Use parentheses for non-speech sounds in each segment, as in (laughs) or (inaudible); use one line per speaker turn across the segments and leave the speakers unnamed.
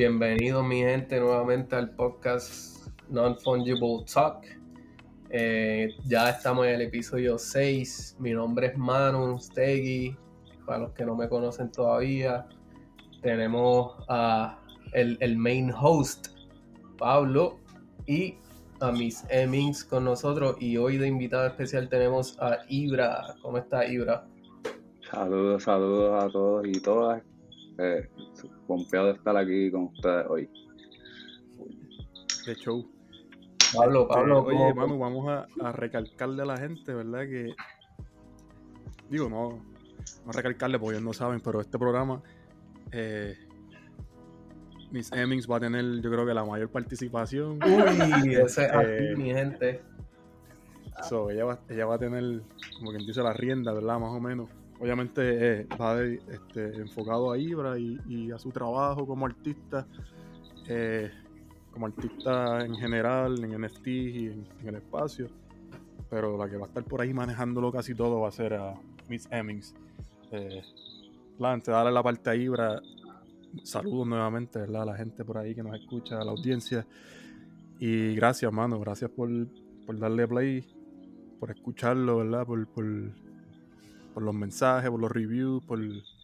Bienvenido mi gente nuevamente al podcast Non-Fungible Talk. Eh, ya estamos en el episodio 6. Mi nombre es Manu Stegui. Para los que no me conocen todavía, tenemos a el, el main host, Pablo, y a Miss Emmings con nosotros. Y hoy de invitado especial tenemos a Ibra. ¿Cómo está Ibra?
Saludos, saludos a todos y todas. Eh, confiado de estar aquí con ustedes hoy.
De show.
Pablo, Pablo.
Este, oye, Manu, vamos a, a, recalcarle a la gente, ¿verdad? Que. Digo, no, no recalcarle porque ellos no saben, pero este programa. Eh, Miss Emmings va a tener, yo creo que la mayor participación.
Uy, ese es eh, mi gente.
So, ella, va, ella va a tener, como quien dice, la rienda, ¿verdad? Más o menos. Obviamente eh, va este, enfocado a Ibra y, a su trabajo como artista. Eh, como artista en general, en NFT y en, el espacio. Pero la que va a estar por ahí manejándolo casi todo va a ser a Miss Emmings. Eh, antes de darle la parte a Ibra, saludos nuevamente ¿verdad? a la gente por ahí que nos escucha, a la audiencia. Y gracias, mano, gracias por, por darle play, por escucharlo, ¿verdad? Por, por, por, los mensajes, por los reviews, por...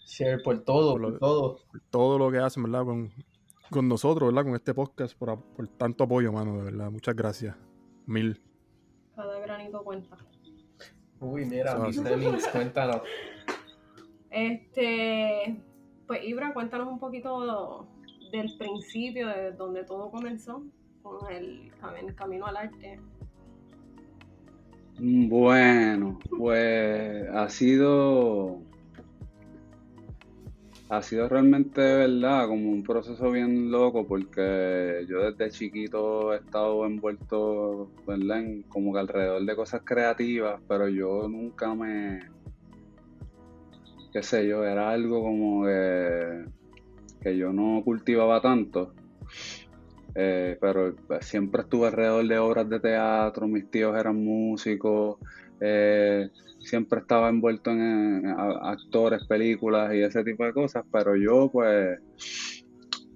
Share, por todo, por, lo, por todo.
Por todo lo que hacen, ¿verdad? Con, con nosotros, ¿verdad? Con este podcast, por, por tanto apoyo, mano, de verdad. Muchas gracias. Mil.
Cada granito cuenta.
Uy, mira, mis cuéntanos.
Este, pues Ibra, cuéntanos un poquito del principio, de donde todo comenzó, con el, el camino al arte.
Bueno, pues ha sido ha sido realmente verdad como un proceso bien loco porque yo desde chiquito he estado envuelto ¿verdad? En como que alrededor de cosas creativas pero yo nunca me qué sé yo era algo como que, que yo no cultivaba tanto eh, pero siempre estuve alrededor de obras de teatro mis tíos eran músicos eh, siempre estaba envuelto en, en, actores, películas y ese tipo de cosas, pero yo pues,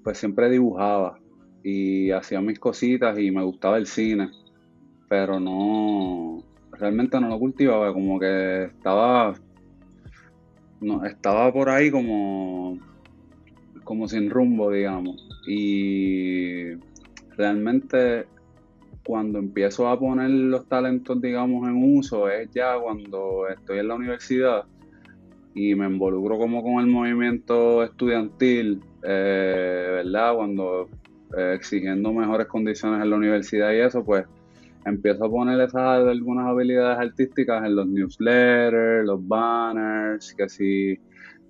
pues siempre dibujaba y hacía mis cositas y me gustaba el cine, pero no, realmente no lo cultivaba, como que estaba, no, estaba por ahí como, como sin rumbo, digamos, y realmente cuando empiezo a poner los talentos, digamos, en uso es ya cuando estoy en la universidad y me involucro como con el movimiento estudiantil, eh, ¿verdad? Cuando eh, exigiendo mejores condiciones en la universidad y eso, pues empiezo a poner esas algunas habilidades artísticas en los newsletters, los banners, que si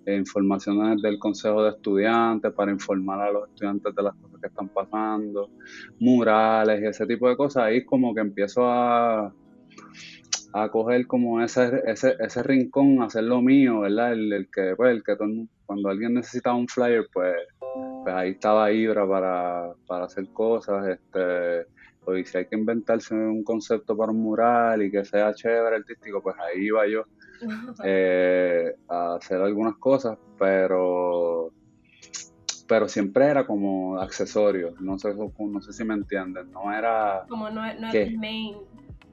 eh, informaciones del consejo de estudiantes para informar a los estudiantes de las cosas que están pasando, murales y ese tipo de cosas, ahí como que empiezo a, a coger como ese, ese, ese rincón, hacer lo mío, ¿verdad? El, el que, pues, el que cuando alguien necesitaba un flyer, pues, pues ahí estaba Ibra para, para hacer cosas, este, o si hay que inventarse un concepto para un mural y que sea chévere, artístico, pues ahí iba yo eh, a hacer algunas cosas, pero pero siempre era como accesorio, no sé, no sé si me entienden, no era...
Como no, no era el main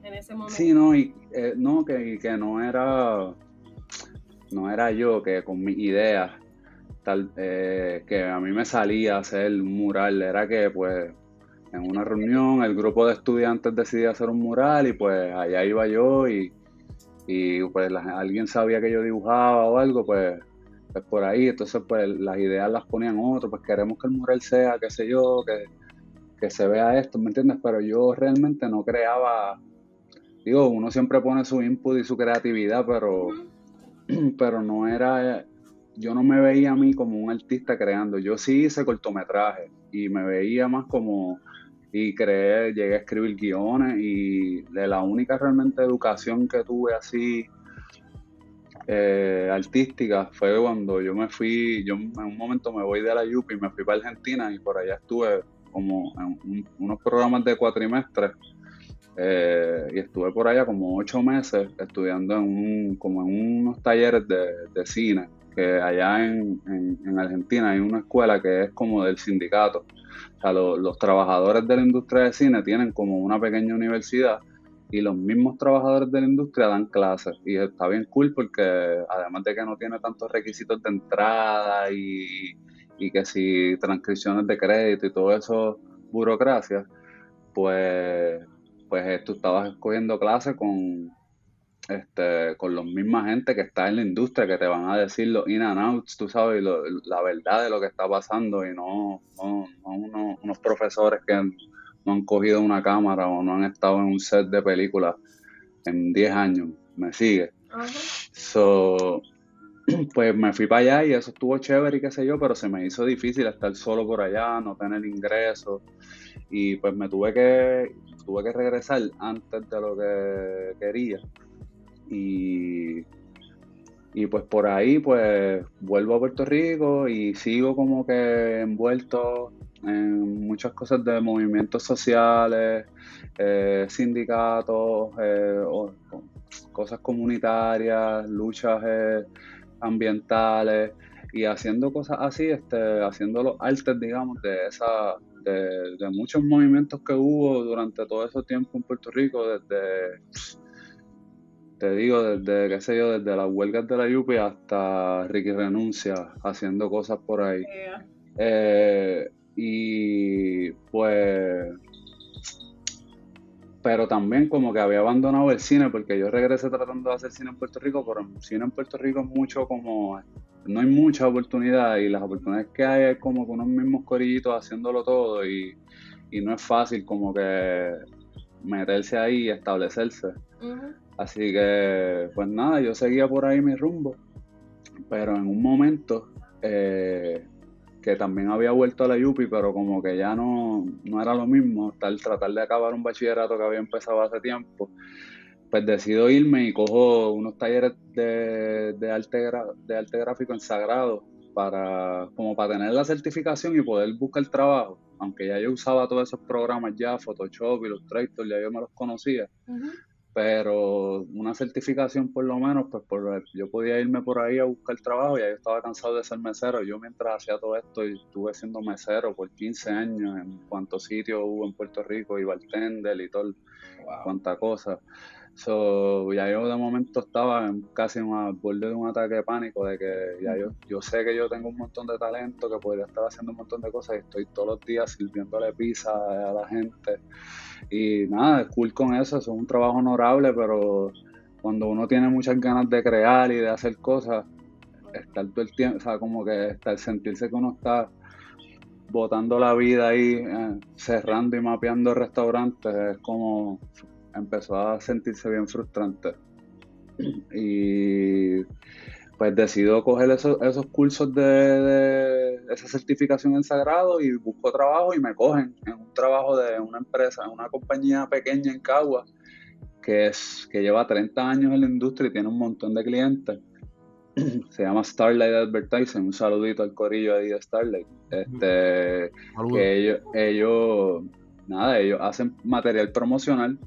en ese momento.
Sí, no, y, eh, no que, que, no era, no era yo que con mis ideas, tal, eh, que a mí me salía hacer un mural, era que pues en una reunión el grupo de estudiantes decidía hacer un mural y pues allá iba yo y, y pues la, alguien sabía que yo dibujaba o algo, pues, pues, por ahí, entonces pues las ideas las ponían otros, pues queremos que el mural sea, qué sé yo, que, que se vea esto, ¿me entiendes? Pero yo realmente no creaba, digo, uno siempre pone su input y su creatividad, pero, (clears throat) pero no era, yo no me veía a mí como un artista creando, yo sí hice cortometraje y me veía más como y creé, llegué a escribir guiones y de la única realmente educación que tuve así eh, artística fue cuando yo me fui, yo en un momento me voy de la UP y me fui para Argentina y por allá estuve como en un, unos programas de cuatrimestres Eh, y estuve por allá como ocho meses estudiando en un, como en unos talleres de, cine, que allá en, Argentina hay una escuela que es como del sindicato. O sea, los trabajadores de la industria de cine tienen como una pequeña universidad y los mismos trabajadores de la industria dan clases. Y está bien cool porque además de que no tiene tantos requisitos de entrada y, y que si transcripciones de crédito y todo eso, burocracia, pues pues tú estabas escogiendo clases con, este, con los misma gente que está en la industria, que te van a decir los in and outs, tú sabes, la verdad de lo que está pasando y no, unos, profesores que no han cogido una cámara o no han estado en un set de película en 10 años. ¿Me sigue? So, (clears throat) pues me fui para allá y eso estuvo chévere y qué sé yo, pero se me hizo difícil estar solo por allá, no tener ingresos y pues me tuve que tuve que regresar antes de lo que quería. Y, y pues por ahí pues vuelvo a Puerto Rico y sigo como que envuelto en muchas cosas de movimientos sociales, eh, sindicatos, eh, cosas comunitarias, luchas eh, ambientales y haciendo cosas así, este, haciendo los artes, digamos, de esa, de, muchos movimientos que hubo durante todo ese tiempo en Puerto Rico, desde, te digo, desde, qué sé yo, desde las huelgas de la Yupi hasta Ricky Renuncia, haciendo cosas por ahí. Eh, y pues pero también como que había abandonado el cine porque yo regresé tratando de hacer cine en Puerto Rico, pero el cine en Puerto Rico es mucho como no hay mucha oportunidad y las oportunidades que hay es como con unos mismos corillitos haciéndolo todo y, no es fácil como que meterse ahí y establecerse. Así que, pues nada, yo seguía por ahí mi rumbo, pero en un momento eh, que también había vuelto a la Yupi, pero como que ya no, no era lo mismo, tal, tratar de acabar un bachillerato que había empezado hace tiempo pues decido irme y cojo unos talleres de, de, arte, de arte gráfico en Sagrado para, como para tener la certificación y poder buscar trabajo. Aunque ya yo usaba todos esos programas ya, Photoshop, Illustrator, ya yo me los conocía. Pero una certificación por lo menos, pues por, yo podía irme por ahí a buscar trabajo y yo estaba cansado de ser mesero. Yo mientras hacía todo esto estuve siendo mesero por 15 años en cuantos sitios hubo en Puerto Rico y bartender y todo, cuánta cosa. So, ya yo de momento estaba casi al borde de un ataque de pánico, de que ya yo, yo sé que yo tengo un montón de talento, que podría estar haciendo un montón de cosas y estoy todos los días sirviéndole pizza a la gente. Y nada, es cool con eso, es un trabajo honorable, pero cuando uno tiene muchas ganas de crear y de hacer cosas, estar todo el tiempo, o sea, como que estar, sentirse que uno está botando la vida ahí, eh, cerrando y mapeando restaurantes, es como empezó a sentirse bien frustrante. (clears throat) Y pues decido coger esos, esos cursos de, esa certificación en sagrado y busco trabajo y me cogen en un trabajo de una empresa, en una compañía pequeña en Cagua que, es, que lleva 30 años en la industria y tiene un montón de clientes. (clears throat) Se llama Starlight Advertising, un saludito al corillo ahí de Starlight. Este, que ellos, ellos, nada, ellos hacen material promocional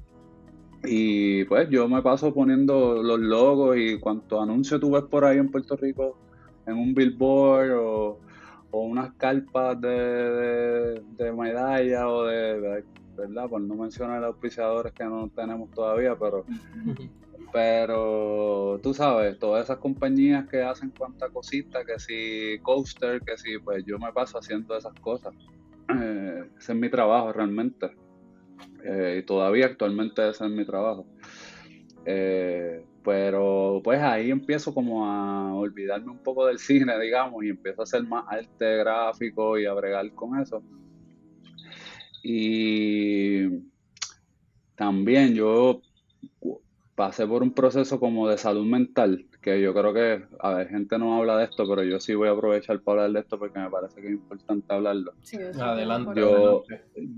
y pues yo me paso poniendo los logos y cuantos anuncios tú ves por ahí en Puerto Rico, en un billboard o, unas carpas de, de, medalla o de, ¿verdad? Por no mencionar los auspiciadores que no tenemos todavía, pero, (laughs) pero tú sabes, todas esas compañías que hacen cuanta cosita, que si coaster, que si, pues yo me paso haciendo esas cosas. Eh, ese es mi trabajo realmente. Eh, y todavía actualmente ese es mi trabajo. Eh, pero pues ahí empiezo como a olvidarme un poco del (laughs) cine, digamos, y empiezo a hacer más arte gráfico y a bregar con eso. Y también yo pasé por un proceso como de salud mental, que yo creo que, a ver, gente no habla de esto, pero yo sí voy a aprovechar para hablar de esto porque me parece que es importante hablarlo.
adelante.
Yo,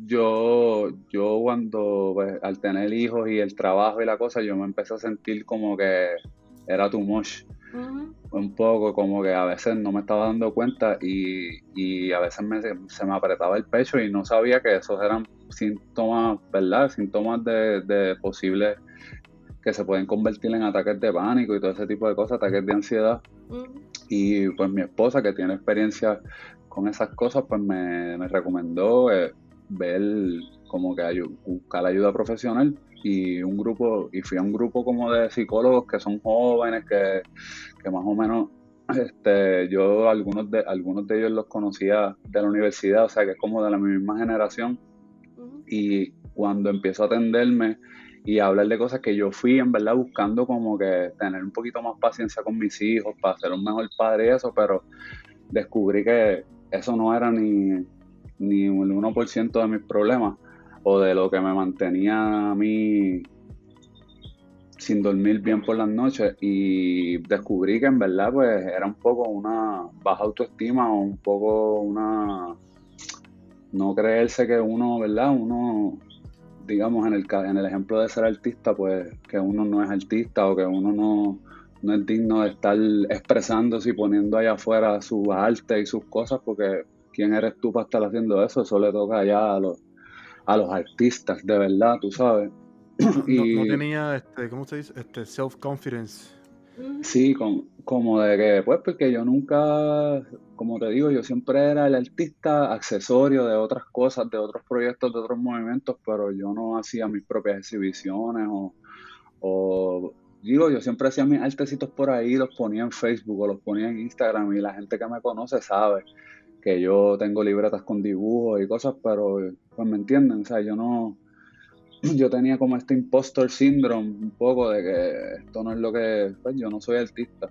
yo, yo cuando, pues, al tener hijos y el trabajo y la cosa, yo me empecé a sentir como que era too much. un poco como que a veces no me estaba dando cuenta y, y a veces se me apretaba el pecho y no sabía que esos eran síntomas, ¿verdad? Síntomas de, de posibles que se pueden convertir en ataques de pánico y todo ese tipo de cosas, ataques de ansiedad. Y pues mi esposa, que tiene experiencia con esas cosas, pues me, recomendó eh, ver como que buscar ayuda profesional y un grupo, y fui a un grupo como de psicólogos que son jóvenes, que, más o menos este, yo algunos de, algunos de ellos los conocía de la universidad, o sea que es como de la misma generación. Y cuando empiezo a atenderme y hablar de cosas que yo fui en verdad buscando como que tener un poquito más paciencia con mis hijos para ser un mejor padre y eso, pero descubrí que eso no era ni, ni el 1% de mis problemas o de lo que me mantenía a mí sin dormir bien por las noches y descubrí que en verdad pues era un poco una baja autoestima o un poco una no creerse que uno, ¿verdad? Uno digamos, en el, en el ejemplo de ser artista, pues que uno no es artista o que uno no, no es digno de estar expresándose y poniendo allá afuera su arte y sus cosas, porque ¿quién eres tú para estar haciendo eso? Eso le toca allá a los, a los artistas, de verdad, tú sabes. (clears throat)
y, no, tenía, este, ¿cómo se dice? Este, self-confidence
Sí, como de que, pues, porque yo nunca, como te digo, yo siempre era el artista accesorio de otras cosas, de otros proyectos, de otros movimientos, pero yo no hacía mis propias exhibiciones o, o digo, yo siempre hacía mis artecitos por ahí, los ponía en Facebook o los ponía en Instagram y la gente que me conoce sabe que yo tengo libretas con dibujos y cosas, pero pues me entienden, o sea, yo no, (clears throat) yo tenía como este impostor syndrome un poco de que esto no es lo que, pues yo no soy artista.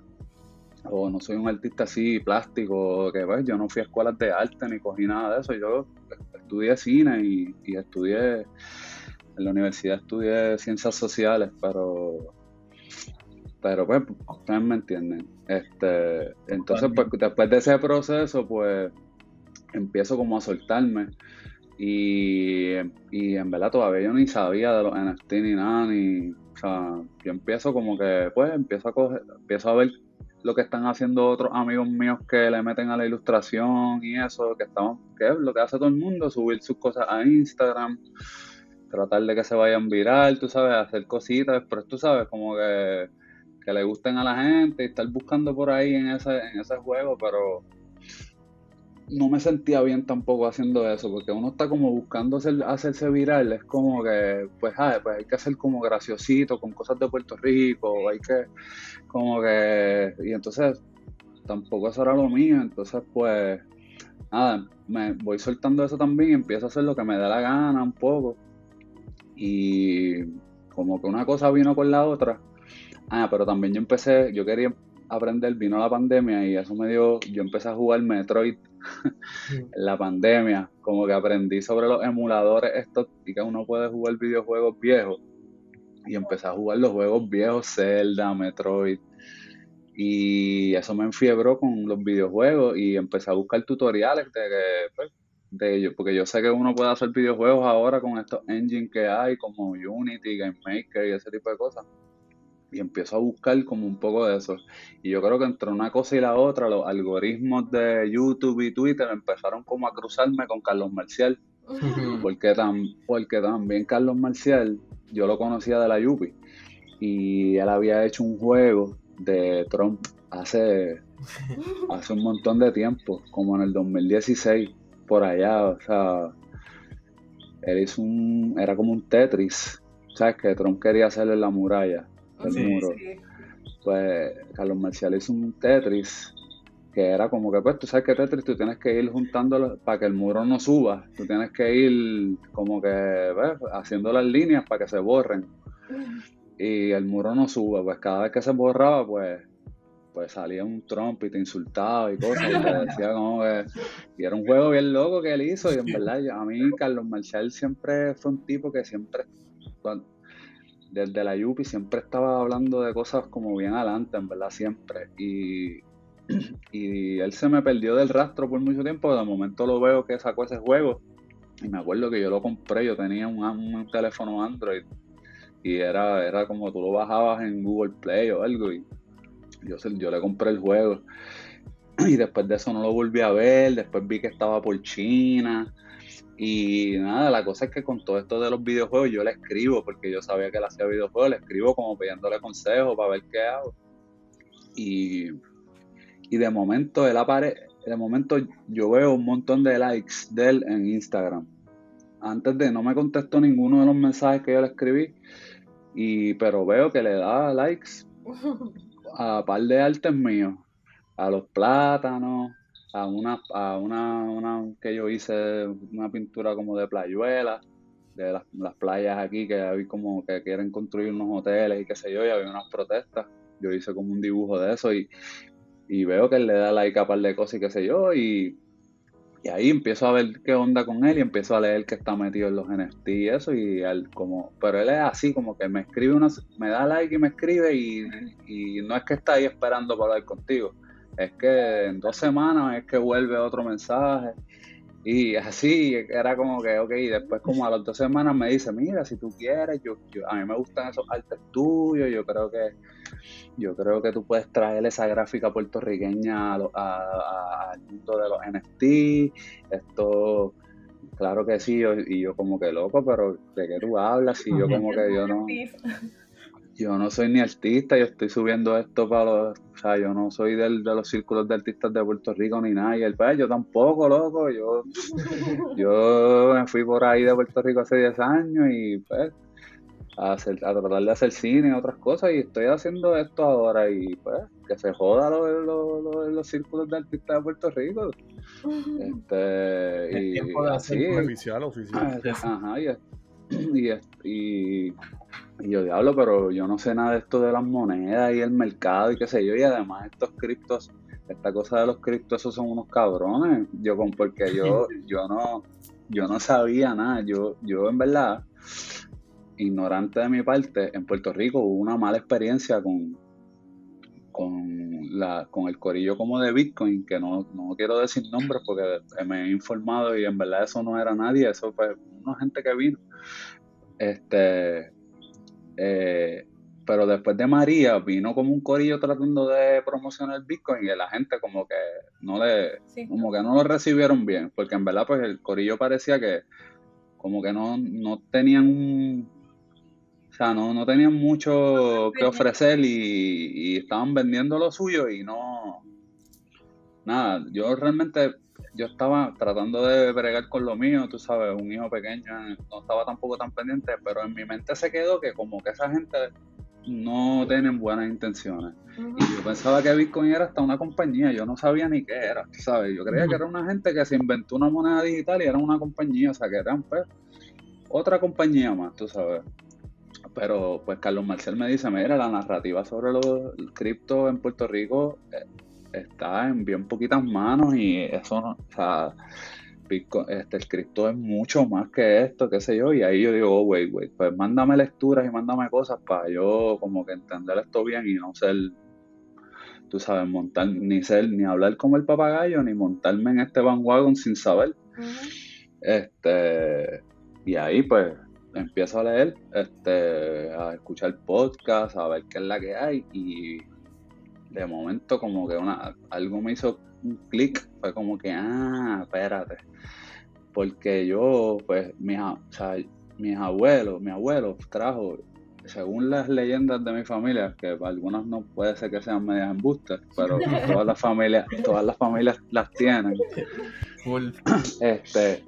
O no soy un artista así plástico, que pues yo no fui a escuelas de arte ni cogí nada de eso, yo estudié cine y, y estudié, en la universidad estudié ciencias sociales, pero pero pues ustedes me entienden. Este, entonces pues, después de ese proceso pues empiezo como a soltarme y, en verdad todavía yo ni sabía de los NFT ni nada, ni, o sea, yo empiezo como que, pues, empiezo a coger, empiezo a ver lo que están haciendo otros amigos míos que le meten a la ilustración y eso, que estamos, que es lo que hace todo el mundo, subir sus cosas a Instagram, tratar de que se vayan viral, tú sabes, hacer cositas, pero tú sabes, como que, que le gusten a la gente y estar buscando por ahí en ese, en ese juego, pero no me sentía bien tampoco haciendo eso, porque uno está como buscando hacerse viral, es como que, pues, ah, pues hay que hacer como graciosito con cosas de Puerto Rico, hay que, como que, y entonces tampoco eso era lo mío, entonces pues, nada, me voy soltando eso también y empiezo a hacer lo que me da la gana un poco, y como que una cosa vino con la otra, ah, pero también yo empecé, yo quería aprender, vino la pandemia y eso me dio, yo empecé a jugar Metroid en (laughs) la pandemia, como que aprendí sobre los emuladores estos y que uno puede jugar videojuegos viejos y empecé a jugar los juegos viejos, Zelda, Metroid y eso me enfiebró con los videojuegos y empecé a buscar tutoriales de pues, de ellos, porque yo sé que uno puede hacer videojuegos ahora con estos engines que hay como Unity, Game Maker y ese tipo de cosas y empiezo a buscar como un poco de eso. Y yo creo que entre una cosa y la otra, los algoritmos de YouTube y Twitter empezaron como a cruzarme con Carlos Marcial. porque, también Carlos Marcial, yo lo conocía de la Yupi. Y él había hecho un juego de Trump hace, (laughs) hace un montón de tiempo, como en el 2016, por allá. O sea, él hizo un, era como un Tetris. ¿Sabes? Que Trump quería hacerle la muralla pues Carlos Marcial hizo un Tetris que era como que, pues tú sabes que Tetris tú tienes que ir juntándolo para que el muro no suba, tú tienes que ir como que, ¿ves? haciendo las líneas para que se borren. Y el muro no suba, pues cada vez que se borraba, pues pues salía un Trump y te insultaba y cosas, y te (laughs) decía como que, y era un juego bien loco que él hizo, y en verdad, a mí Carlos Marcial siempre fue un tipo que siempre, desde la Yupi siempre estaba hablando de cosas como bien adelante, en verdad, siempre. Y, (clears throat) y él se me perdió del rastro por mucho tiempo. De momento lo veo que sacó ese juego. Y me acuerdo que yo lo compré, yo tenía un, un teléfono Android. Y era, era como tú lo bajabas en Google Play o algo. Y yo, yo le compré el juego. (clears throat) Y después de eso no lo volví a ver, después vi que estaba por China. Y nada, la cosa es que con todo esto de los videojuegos yo le escribo, porque yo sabía que él hacía videojuegos, le escribo como pidiéndole consejos para ver qué hago. Y, y de momento él aparece, de momento yo veo un montón de likes de él en Instagram. Antes de no me contestó ninguno de los mensajes que yo le escribí, y, pero veo que le da likes (laughs) a par de artes míos, a los plátanos, a una, a una, una que yo hice una pintura como de playuela, de las, playas aquí que hay como que quieren construir unos hoteles y qué sé yo, y había unas protestas. Yo hice como un dibujo de eso y, y veo que él le da like a par de cosas y qué sé yo, y, y ahí empiezo a ver qué onda con él y empiezo a leer que está metido en los NFT y eso, y él como, pero él es así, como que me escribe una, me da like y me escribe y, y no es que está ahí esperando para hablar contigo es que en dos semanas es que vuelve otro mensaje. Y así era como que, ok, después como a las dos semanas me dice, mira, si tú quieres, yo, a mí me gustan esos artes tuyos, yo creo que yo creo que tú puedes traer esa gráfica puertorriqueña al mundo de los NFT, esto, claro que sí, y yo como que loco, pero ¿de qué tú hablas? Y yo como que yo no yo no soy ni artista, yo estoy subiendo esto para los, o sea, yo no soy del, de los círculos de artistas de Puerto Rico ni nada, y el pues, yo tampoco, loco, yo, (laughs) yo me fui por ahí de Puerto Rico hace 10 años y pues a, hacer, a tratar de hacer cine y otras cosas y estoy haciendo esto ahora y pues que se joda los círculos de artistas de Puerto Rico. Este, y, así,
oficial, oficial.
Ajá, y, y, y y yo diablo, pero yo no sé nada de esto de las monedas y el mercado y qué sé yo. Y además estos criptos, esta cosa de los criptos, esos son unos cabrones. Yo con porque yo, (laughs) yo no, yo no sabía nada. Yo, yo en verdad, ignorante de mi parte, en Puerto Rico hubo una mala experiencia con, con la, con el corillo como de Bitcoin, que no, no quiero decir nombres porque me he informado y en verdad eso no era nadie, eso fue una gente que vino. Este, eh, pero después de María vino como un corillo tratando de promocionar Bitcoin y la gente como que no le como que no lo recibieron bien, porque en verdad pues el corillo parecía que como que no, no tenían un, o sea, no, no tenían mucho que ofrecer y, y estaban vendiendo lo suyo y no nada, yo realmente yo estaba tratando de bregar con lo mío, tú sabes, un hijo pequeño, no estaba tampoco tan pendiente, pero en mi mente se quedó que como que esa gente no tienen buenas intenciones. Y yo pensaba que Bitcoin era hasta una compañía, yo no sabía ni qué era, ¿sabes? Yo creía que era una gente que se inventó una moneda digital y era una compañía, o sea, que eran pues otra compañía más, tú sabes. Pero pues Carlos Marcel me dice, mira, la narrativa sobre los criptos en Puerto Rico eh, está en bien poquitas manos y eso no, o sea, este, el cripto es mucho más que esto, qué sé yo, y ahí yo digo, oh, wait, wait, pues mándame lecturas y mándame cosas para yo como que entender esto bien y no ser, tú sabes, montar, ni ser, ni hablar como el papagayo, ni montarme en este bandwagon sin saber. Este, y ahí pues empiezo a leer, este, a escuchar podcast, a ver qué es la que hay y de momento como que una, algo me hizo un clic, fue como que, ah, espérate, porque yo, pues, mis, o sea, mis abuelos, mi abuelo trajo, según las leyendas de mi familia, que algunas no puede ser que sean medias embustes, pero (laughs) todas las familias, todas las familias las tienen. Este,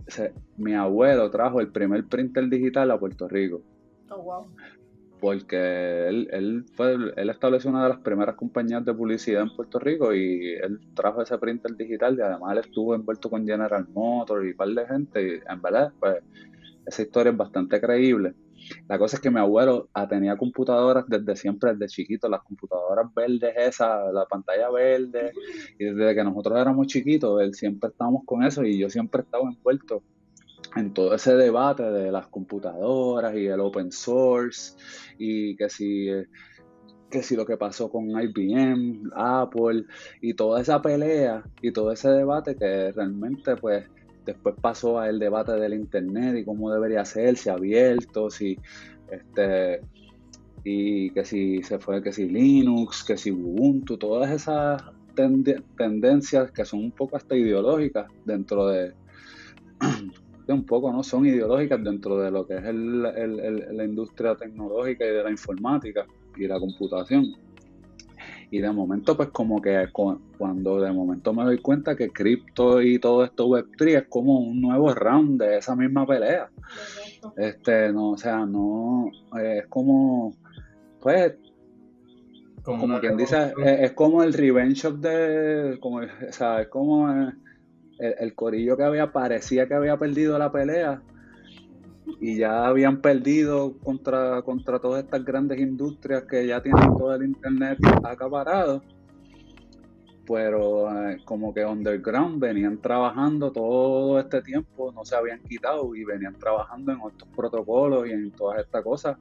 mi abuelo trajo el primer printer digital a Puerto Rico.
Oh, wow
porque él, él, fue, él estableció una de las primeras compañías de publicidad en Puerto Rico y él trajo ese printer digital y además él estuvo envuelto con General Motors y un par de gente y en verdad pues esa historia es bastante creíble. La cosa es que mi abuelo ah, tenía computadoras desde siempre, desde chiquito, las computadoras verdes esas, la pantalla verde, y desde que nosotros éramos chiquitos, él siempre estábamos con eso y yo siempre estaba envuelto en todo ese debate de las computadoras y el open source y que si que si lo que pasó con IBM, Apple y toda esa pelea y todo ese debate que realmente pues después pasó al debate del internet y cómo debería ser, si abierto, si este y que si se fue, que si Linux, que si Ubuntu, todas esas tendencias que son un poco hasta ideológicas dentro de, (clears throat) un poco, ¿no? Son ideológicas dentro de lo que es la industria tecnológica y de la informática y la computación. Y de momento, pues como que cuando de momento me doy cuenta que cripto y todo esto Web3 es como un nuevo round de esa misma pelea. Este, no, o sea, no, es como, pues, como, quien dice, es, como el revenge of de, como, o sea, es como el, el corillo que había, parecía que había perdido la pelea y ya habían perdido contra, contra todas estas grandes industrias que ya tienen todo el internet acaparado. Pero eh, como que underground venían trabajando todo este tiempo, no se habían quitado y venían trabajando en estos protocolos y en todas estas cosas.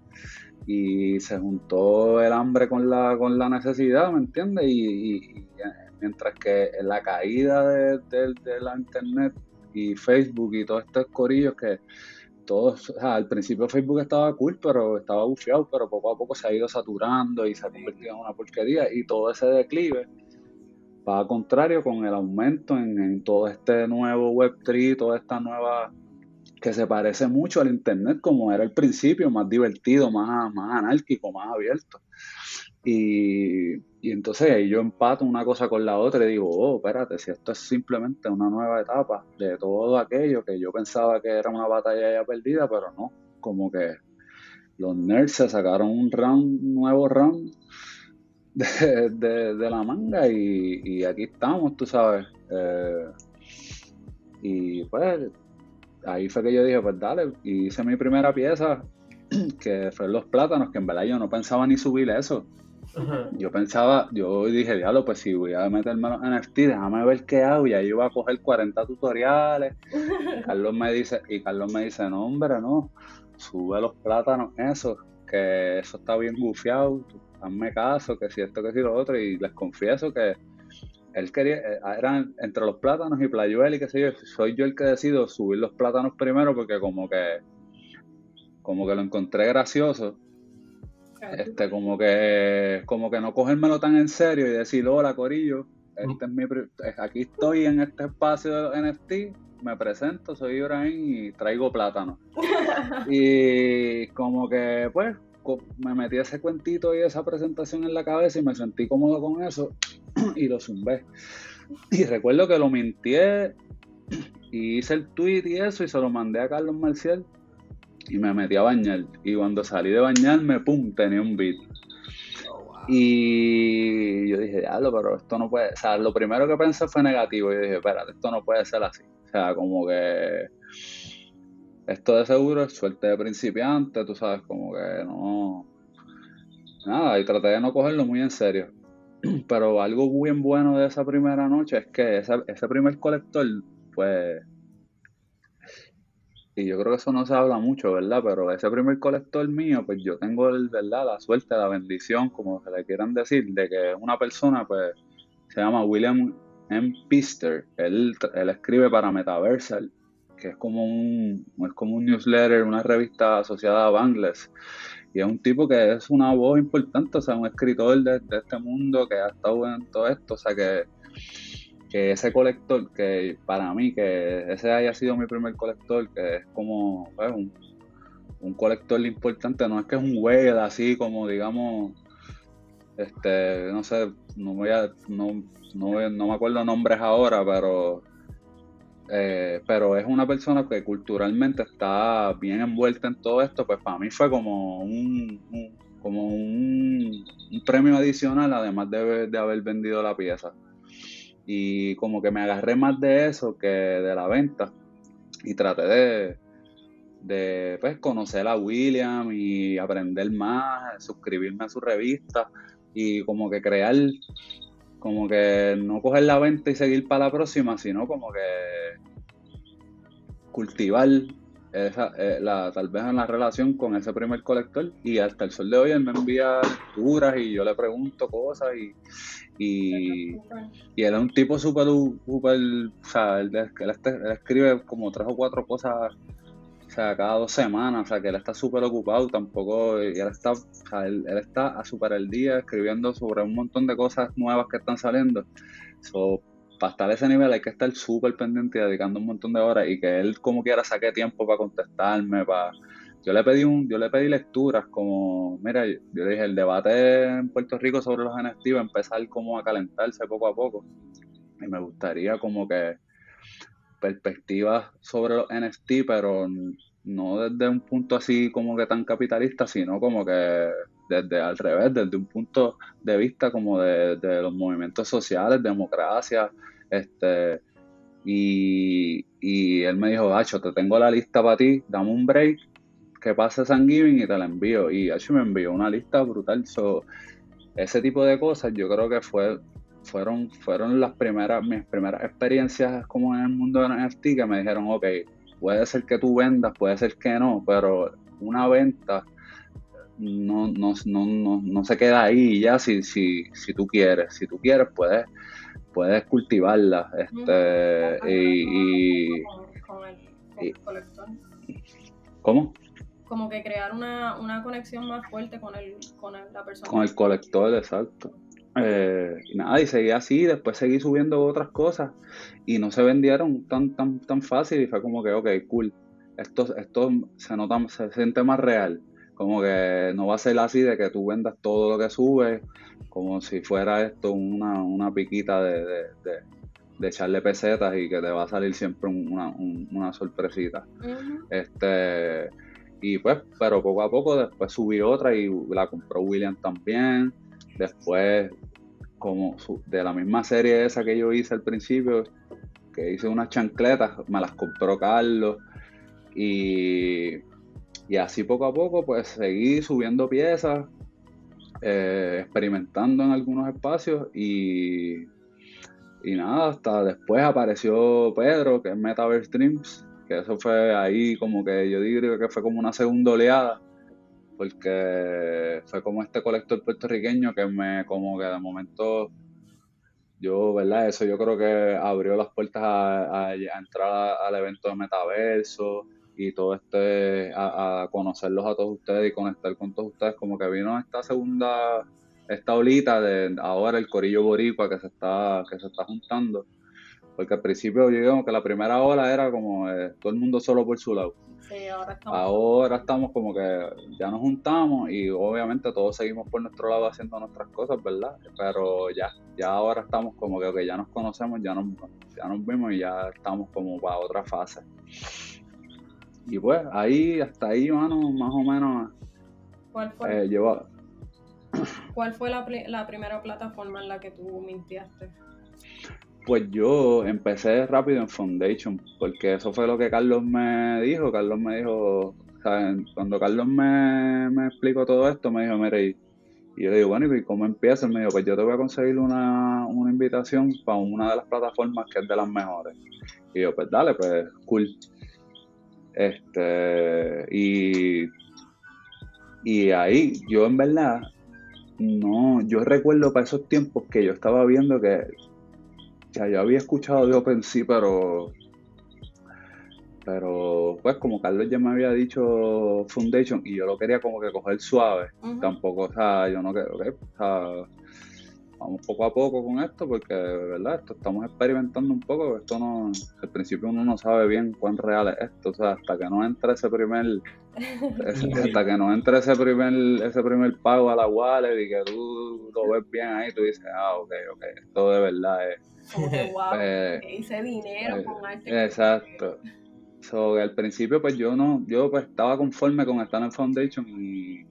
Y se juntó el hambre con la, con la necesidad, ¿me entiendes? Y, mientras que la caída de, de la internet y Facebook y todos estos corillos que todos, al principio Facebook estaba cool, pero estaba bufiado, pero poco a poco se ha ido saturando y se ha convertido en una porquería y todo ese declive va a contrario con el aumento en, todo este nuevo Web3, toda esta nueva que se parece mucho al Internet como era el principio, más divertido, más, más anárquico, más abierto. Y, entonces yo empato una cosa con la otra y digo, oh, espérate, si esto es simplemente una nueva etapa de todo aquello que yo pensaba que era una batalla ya perdida, pero no, como que los nerds se sacaron un nuevo round (laughs) de, la manga y, aquí estamos, tú sabes. Eh, y pues ahí fue que yo dije, pues dale, hice mi primera pieza, (clears throat) que fue los plátanos, que en verdad yo no pensaba ni subir eso. Yo pensaba, yo dije, diablo, pues si voy a meterme en NFT, déjame ver qué hago. Y ahí iba a coger 40 tutoriales. Y (laughs) Carlos me dice, y Carlos me dice, no, hombre, no, sube los plátanos, eso, que eso está bien gufiado, hazme caso, que si esto, que si lo otro. Y les confieso que él quería, eh, eran entre los plátanos y Playuel y qué sé yo, soy yo el que decido subir los plátanos primero porque como que, como que lo encontré gracioso este, como que, como que no cogérmelo tan en serio y decir, hola Corillo, este es mi, aquí estoy en este espacio de NFT, me presento, soy Ibrahim y traigo plátano. (laughs) y como que, pues, me metí ese cuentito y esa presentación en la cabeza y me sentí cómodo con eso (clears throat) y lo zumbé. Y recuerdo que lo mintié (clears throat) y hice el tweet y eso y se lo mandé a Carlos Marcial y me metí a bañar. Y cuando salí de bañarme, pum, tenía un beat. Y yo dije, diablo, pero esto no puede. O sea, lo primero que pensé fue negativo. Y dije, espérate, esto no puede ser así. O sea, como que. Esto de seguro es suerte de principiante, tú sabes, como que no. Nada, y traté de no cogerlo muy en serio. (clears throat) Pero algo bien bueno de esa primera noche es que ese, ese primer colector, pues y yo creo que eso no se habla mucho, ¿verdad? Pero ese primer colector mío, pues yo tengo, ¿verdad? La suerte, la bendición, como se le quieran decir, de que una persona, pues, se llama William M. Pister. Él, él escribe para Metaversal, que es como un, es como un newsletter, una revista asociada a Bangles. Y es un tipo que es una voz importante, o sea, un escritor de, de este mundo que ha estado en todo esto, o sea, que que ese colector, que para mí, que ese haya sido mi primer colector, que es como pues, un, colector importante, no es que es un whale así como digamos, este, no sé, no voy a, no, no, no me acuerdo nombres ahora, pero eh, pero es una persona que culturalmente está bien envuelta en todo esto, pues para mí fue como un, como un, premio adicional, además de, de haber vendido la pieza y como que me agarré más de eso que de la venta. Y traté de, de pues, conocer a William y aprender más, suscribirme a su revista y como que crear, como que no coger la venta y seguir para la próxima, sino como que cultivar esa, eh, la, tal vez en la relación con ese primer colector y hasta el sol de hoy él me envía lecturas y yo le pregunto cosas y, y, y él es un tipo súper, súper, o sea, él, escribe como tres o cuatro cosas sea, cada dos semanas, o sea, que él está súper ocupado, tampoco, y él está, o sea, él, está a super el día escribiendo sobre un montón de cosas nuevas que están saliendo. So, para estar a ese nivel hay que estar súper pendiente y dedicando un montón de horas y que él como quiera saque tiempo para contestarme, para... Yo le pedí un, yo le pedí lecturas como, mira, yo, dije, el debate en Puerto Rico sobre los NFT va a empezar como a calentarse poco a poco. Y me gustaría como que perspectivas sobre los NFT, pero no desde un punto así como que tan capitalista, sino como que desde al revés, desde un punto de vista como de, los movimientos sociales, democracia, este y, él me dijo, Hacho, te tengo la lista para ti, dame un break, que pase San Giving y te la envío. Y Hacho me envió una lista brutal. So, ese tipo de cosas yo creo que fue fueron, fueron las primeras, mis primeras experiencias como en el mundo de NFT que me dijeron, ok, puede ser que tú vendas, puede ser que no, pero una venta no, no, no, no, se queda ahí ya si, si, si tú quieres. Si tú quieres, puedes, puedes cultivarla. Este, y, ¿Cómo?
Como que crear una, una conexión más fuerte con, el, con la persona.
Con el colector, exacto. Eh, y nada, y seguí así, después seguí subiendo otras cosas y no se vendieron tan, tan, tan fácil y fue como que, ok, cool, esto, esto se nota, se siente más real, como que no va a ser así de que tú vendas todo lo que subes, como si fuera esto una, una piquita de, de, echarle pesetas y que te va a salir siempre una, una sorpresita. Este y pues, pero poco a poco después subí otra y la compró William también. Después como de la misma serie esa que yo hice al principio, que hice unas chancletas, me las compró Carlos y, y así poco a poco pues seguí subiendo piezas, eh, experimentando en algunos espacios y, y nada, hasta después apareció Pedro, que es Metaverse Dreams, que eso fue ahí como que yo digo que fue como una segunda oleada porque fue como este colector puertorriqueño que me, como que de momento, yo, ¿verdad? Eso yo creo que abrió las puertas a, entrar al evento de metaverso y todo este, a, conocerlos a todos ustedes y conectar con todos ustedes, como que vino esta segunda, esta olita de ahora el corillo boricua que se está, que se está juntando. Porque al principio, digamos que la primera ola era como eh, todo el mundo solo por su lado ahora estamos. como que ya nos juntamos y obviamente todos seguimos por nuestro lado haciendo nuestras cosas, ¿verdad? Pero ya, ya ahora estamos como que ya nos conocemos, ya nos, ya nos vimos y ya estamos como para otra fase. Y pues ahí, hasta ahí, mano, más o menos.
¿Cuál fue?
Eh,
¿Cuál fue la, la primera plataforma en la que tú mintiaste?
Pues yo empecé rápido en Foundation, porque eso fue lo que Carlos me dijo. Carlos me dijo, cuando Carlos me, me explicó todo esto, me dijo, mire, y, yo le digo, bueno, ¿y cómo empieza? Me dijo, pues yo te voy a conseguir una, una invitación para una de las plataformas que es de las mejores. Y yo, pues dale, pues cool. Este, y, y ahí yo en verdad, no, yo recuerdo para esos tiempos que yo estaba viendo que ya yo había escuchado de OpenSea, pero pero pues como Carlos ya me había dicho Foundation y yo lo quería como que coger suave, tampoco, o sea, yo no quiero, okay, o sea, vamos poco a poco con esto porque, ¿verdad? Esto estamos experimentando un poco, esto no, al principio uno no sabe bien cuán real es esto, o sea, hasta que no entre ese primer, (laughs) hasta que no entre ese primer, ese primer pago a la wallet y que tú lo ves bien ahí, tú dices, ah, ok, ok, esto de verdad es
como que, wow, (laughs) eh, hice dinero
eh, con arte. Exacto. So, al principio, pues yo no, yo pues estaba conforme con estar en Foundation y,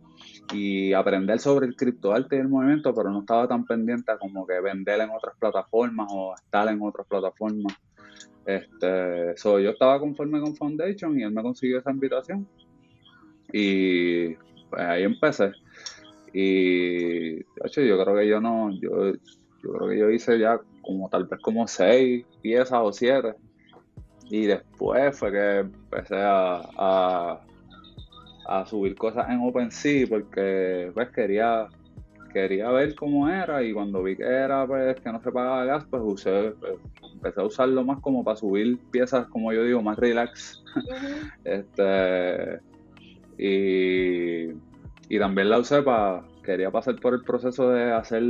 y aprender sobre el criptoarte y el movimiento, pero no estaba tan pendiente a como que vender en otras plataformas o estar en otras plataformas. Este, so, yo estaba conforme con Foundation y él me consiguió esa invitación. Y pues ahí empecé. Y yo creo que yo no, yo, yo creo que yo hice ya como tal vez como seis piezas o siete. Y después fue que empecé a, subir cosas en OpenSea porque pues quería quería ver cómo era y cuando vi que era pues que no se pagaba gas pues usé pues, empecé a usarlo más como para subir piezas, como yo digo, más relax. (laughs) este, y, y también la usé para, quería pasar por el proceso de hacer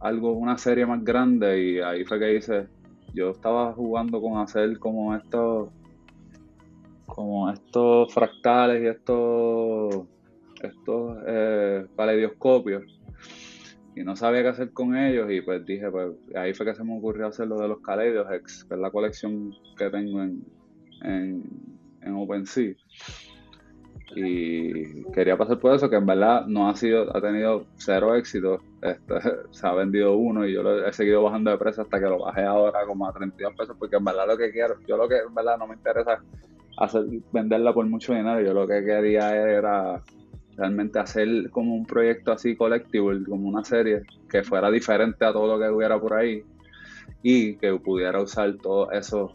algo, una serie más grande y ahí fue que hice, yo estaba jugando con hacer como estos, como estos fractales y estos, estos eh, paleidoscopios y no sabía qué hacer con ellos y pues dije, pues ahí fue que se me ocurrió hacer lo de los Kaleidos que es la colección que tengo en, en, en OpenSea. Y quería pasar por eso, que en verdad no ha sido, ha tenido cero éxito, este, (laughs) se ha vendido uno y yo lo he seguido bajando de precio hasta que lo bajé ahora como a 32 pesos, porque en verdad lo que quiero, yo lo que en verdad no me interesa venderla por mucho dinero, yo lo que quería era realmente hacer como un proyecto así colectivo, como una serie que fuera diferente a todo lo que hubiera por ahí y que pudiera usar todos esos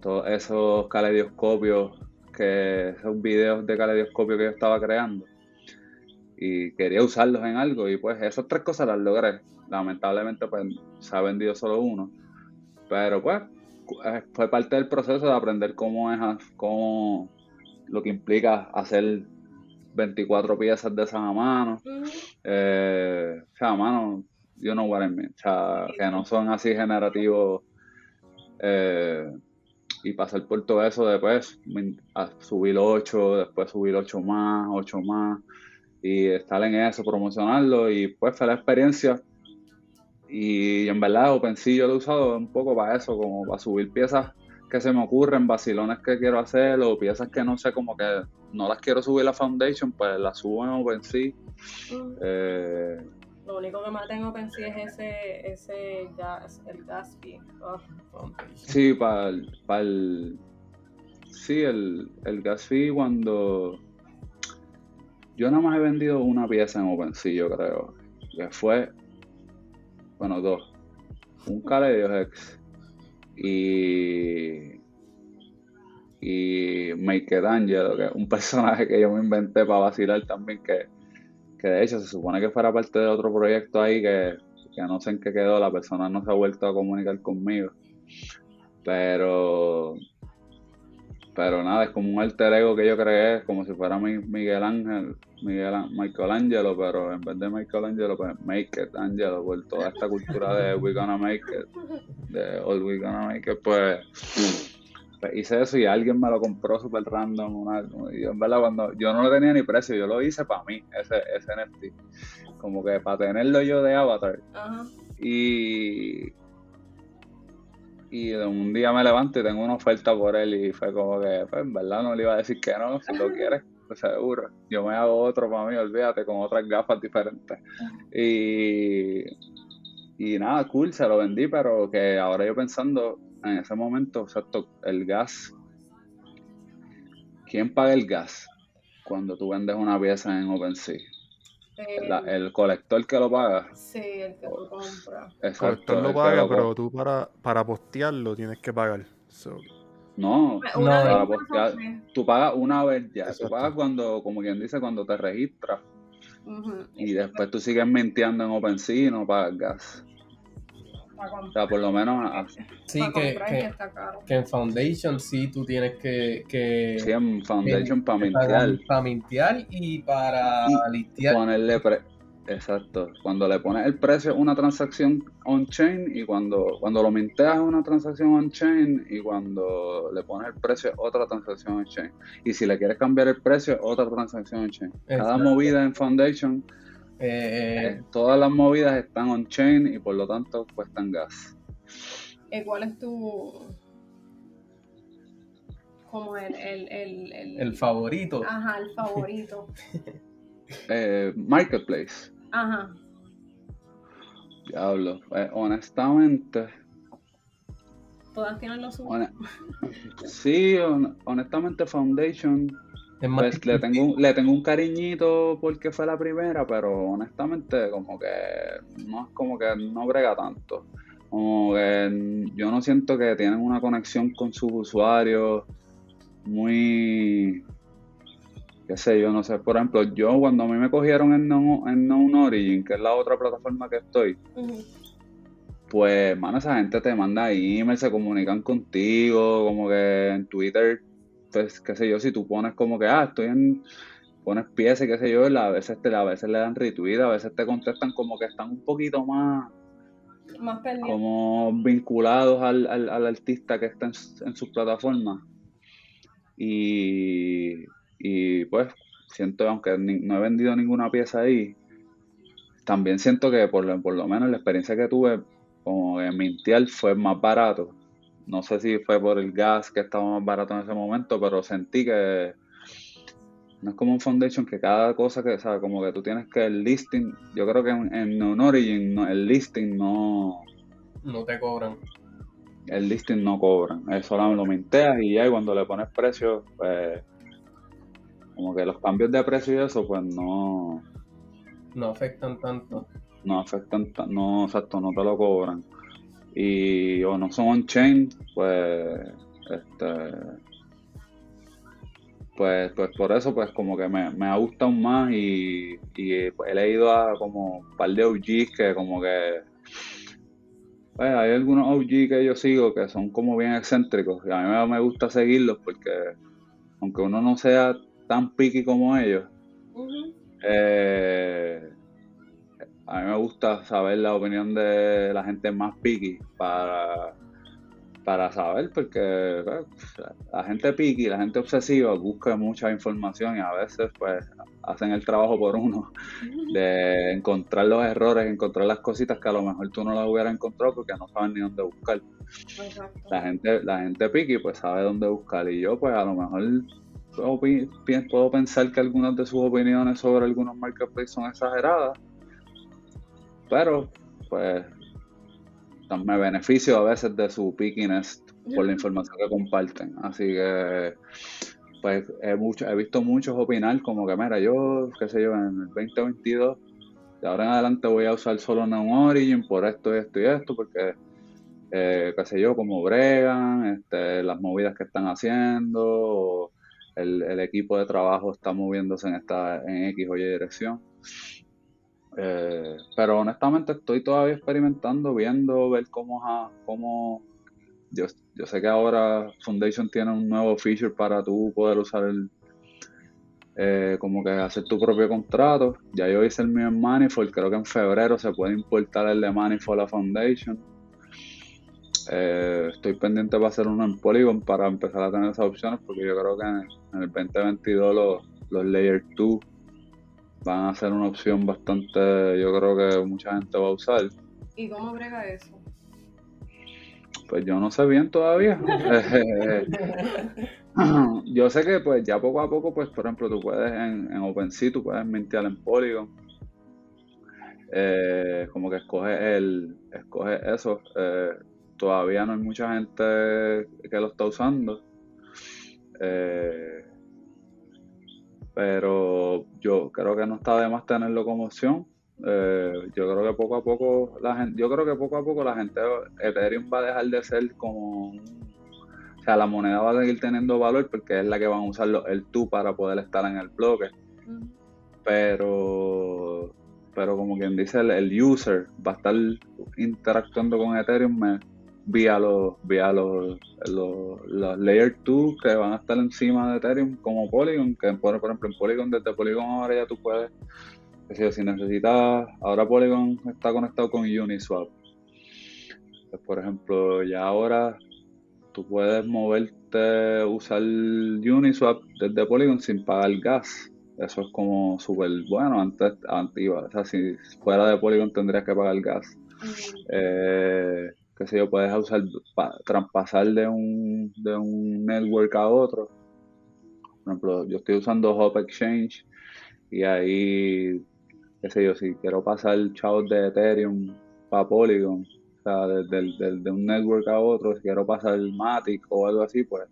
todos esos caleidoscopios que esos videos de caleidoscopio que yo estaba creando. Y quería usarlos en algo y pues esas tres cosas las logré. Lamentablemente pues se ha vendido solo uno, pero pues fue parte del proceso de aprender cómo es, cómo lo que implica hacer 24 piezas de esas a mano, eh, o sea, a mano, you know what I mean, o sea, que no son así generativos. Eh, y pasar por todo eso después, subir 8, después subir 8 más, 8 más, y estar en eso, promocionarlo, y pues fue la experiencia. Y en verdad OpenSea yo lo he usado un poco para eso, como para subir piezas que se me ocurren, vacilones que quiero hacer, o piezas que no sé, como que no las quiero subir a la Foundation, pues las subo en OpenSea. Mm.
Eh, lo único que más tengo pensé es ese, ese gas, el Gatsby.
Sí, para el, sí, el, el Gatsby cuando yo nada más he vendido una pieza en OpenSea, yo creo, que fue, bueno, dos, un X y y Make It Angelo, que es un personaje que yo me inventé para vacilar también, que que de hecho se supone que fuera parte de otro proyecto ahí que, no sé en qué quedó, la persona no se ha vuelto a comunicar conmigo. Pero pero nada, es como un alter ego que yo creé, como si fuera Miguel Ángel, Miguel Michael Angelo, pero en vez de Michael Angelo, pues Make It Angelo, por toda esta cultura de We Gonna Make It, de All We Gonna Make It, pues pues hice eso y alguien me lo compró súper random. Una, y en verdad, cuando yo no lo tenía ni precio, yo lo hice para mí, ese, ese NFT. Como que para tenerlo yo de avatar. Y. Y un día me levanto y tengo una oferta por él y fue como que, pues en verdad no le iba a decir que no, si lo quieres, pues seguro. Yo me hago otro para mí, olvídate, con otras gafas diferentes. Y, y nada, cool, se lo vendí, pero que ahora yo pensando, en ese momento, exacto, el gas. ¿Quién paga el gas cuando tú vendes una pieza en OpenSea? El colector que lo paga.
Sí, el que lo compra.
el colector lo paga, pero tú para, para postearlo tienes que pagar.
No, no para postear, tú pagas una vez ya. Tú pagas cuando, como quien dice, cuando te registras. Y después tú sigues mintiendo en OpenSea y no pagas gas. O sea, por lo menos.
Sí, que, que, en Foundation sí tú tienes que. que
sí, en Foundation para mintear.
Para mintear y para listear.
Ponerle. Exacto. Cuando le pones el precio una transacción on-chain y cuando, cuando lo minteas una transacción on-chain y cuando le pones el precio otra transacción on-chain. Y si le quieres cambiar el precio, otra transacción on-chain. Cada movida en Foundation eh, eh, todas las movidas están on-chain y por lo tanto cuestan gas.
Eh, ¿Cuál es tu... como el... El, el,
el, favorito.
Ajá, el favorito. (laughs)
marketplace.
Ajá.
Diablo, honestamente...
Todas tienen lo suyo. (laughs)
sí, honestamente Foundation pues le tengo, le tengo un cariñito porque fue la primera, pero honestamente como que no es como que no brega tanto. Como que yo no siento que tienen una conexión con sus usuarios muy qué sé yo, no sé, por ejemplo, yo cuando a mí me cogieron en No, en no Origin, que es la otra plataforma que estoy, pues, mano, esa gente te manda emails, se comunican contigo, como que en Twitter, pues, qué sé yo, si tú pones como que, ah, estoy en, pones piezas, qué sé yo, a veces, te, a veces le dan retweet, a veces te contestan como que están un poquito más,
Más
como vinculados al, al, al artista que está en, en sus plataformas. Y, y pues siento, aunque ni- no he vendido ninguna pieza ahí, también siento que por, lo- por lo menos la experiencia que tuve como en Mintial fue más barato. No sé si fue por el gas que estaba más barato en ese momento, pero sentí que no es como un foundation que cada cosa que, ¿sabes? Como que tú tienes que el listing, yo creo que en, en un Origin no- el listing no,
No te cobran.
el listing no cobran, es solamente lo minteas y ya y cuando le pones precio, pues como que los cambios de precio y eso, pues no,
No afectan tanto.
no afectan, ta- no, exacto, no te lo cobran. Y o no son on-chain, pues, este, pues, pues por eso, pues como que me, me ha gustado más y, y pues, he leído a como un par de OGs que como que, pues hay algunos OG que yo sigo que son como bien excéntricos y a mí me, gusta seguirlos porque aunque uno no sea tan picky como ellos, eh, a mí me gusta saber la opinión de la gente más picky para, para saber, porque pues, la gente picky, la gente obsesiva busca mucha información y a veces pues hacen el trabajo por uno (laughs) de encontrar los errores, encontrar las cositas que a lo mejor tú no las hubieras encontrado porque no saben ni dónde buscar.
Exacto.
La gente, la gente picky pues sabe dónde buscar y yo pues a lo mejor puedo, puedo pensar que algunas de sus opiniones sobre algunos marketplaces son exageradas, pero pues me beneficio a veces de su pickiness por la información que comparten, así que pues he, mucho, he visto muchos opinar como que mira yo, qué sé yo, en el 2022 de ahora en adelante voy a usar solo Neon Origin por esto esto y esto porque eh, qué sé yo, cómo bregan, este, las movidas que están haciendo, o el, el equipo de trabajo está moviéndose en esta en X o Y dirección. Eh, pero honestamente estoy todavía experimentando, viendo, ver cómo, cómo yo, yo sé que ahora Foundation tiene un nuevo feature para tú poder usar el eh, como que hacer tu propio contrato. Ya yo hice el mío en Manifold, creo que en febrero se puede importar el de Manifold a Foundation. Eh, estoy pendiente para hacer uno en Polygon para empezar a tener esas opciones porque yo creo que en, en el 2022 los, los Layer 2 van a ser una opción bastante, yo creo que mucha gente va a usar.
¿Y cómo brega eso?
Pues yo no sé bien todavía. (laughs) yo sé que pues ya poco a poco, pues por ejemplo, tú puedes en, en OpenSea, tú puedes mintear en Polygon. Eh, como que escoge el, escoge eso. Eh, todavía no hay mucha gente que lo está usando. Eh, pero yo creo que no está de más tenerlo como opción. Eh, yo creo que poco a poco la gente, yo creo que poco a poco la gente Ethereum va a dejar de ser como o sea, la moneda va a seguir teniendo valor porque es la que van a usar los- el tú para poder estar en el bloque. Pero pero como quien dice el, el user va a estar interactuando con Ethereum vía los vía los, los, los layer 2 que van a estar encima de Ethereum como Polygon que por, por ejemplo en Polygon desde Polygon ahora ya tú puedes si necesitas ahora Polygon está conectado con Uniswap. Pues, por ejemplo ya ahora tú puedes moverte usar Uniswap desde Polygon sin pagar gas. Eso es como súper bueno antes, antes iba, o sea si fuera de Polygon tendrías que pagar gas.
Ujú.
eh, qué sé yo, puedes usar, pa- traspasar de un, de un network a otro. Por ejemplo, yo estoy usando Hop Exchange y ahí, qué sé yo, si quiero pasar chavos de Ethereum para Polygon, o sea, de, del- de un network a otro, si quiero pasar Matic o algo así, pues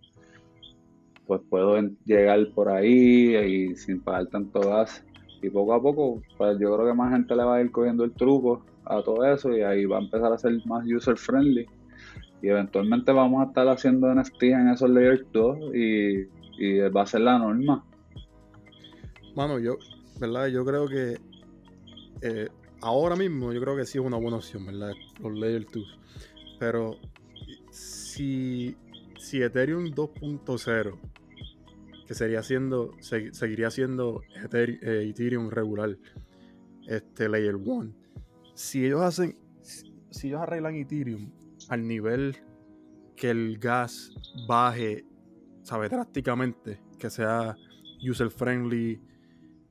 pues puedo llegar por ahí y sin pagar tanto gas. Y poco a poco, pues yo creo que más gente le va a ir cogiendo el truco a todo eso y ahí va a empezar a ser más user friendly. Y eventualmente vamos a estar haciendo NFT en esos layers 2 y, y va a ser la norma.
Mano, yo, ¿verdad? Yo creo que eh, ahora mismo yo creo que sí es una buena opción, ¿verdad? Los Layer 2. Pero si, si Ethereum 2.0, que sería siendo, seguiría siendo eh, Ethereum, regular, este Layer 1, si ellos hacen, si ellos arreglan Ethereum al nivel que el gas baje, sabe, drásticamente, que sea user friendly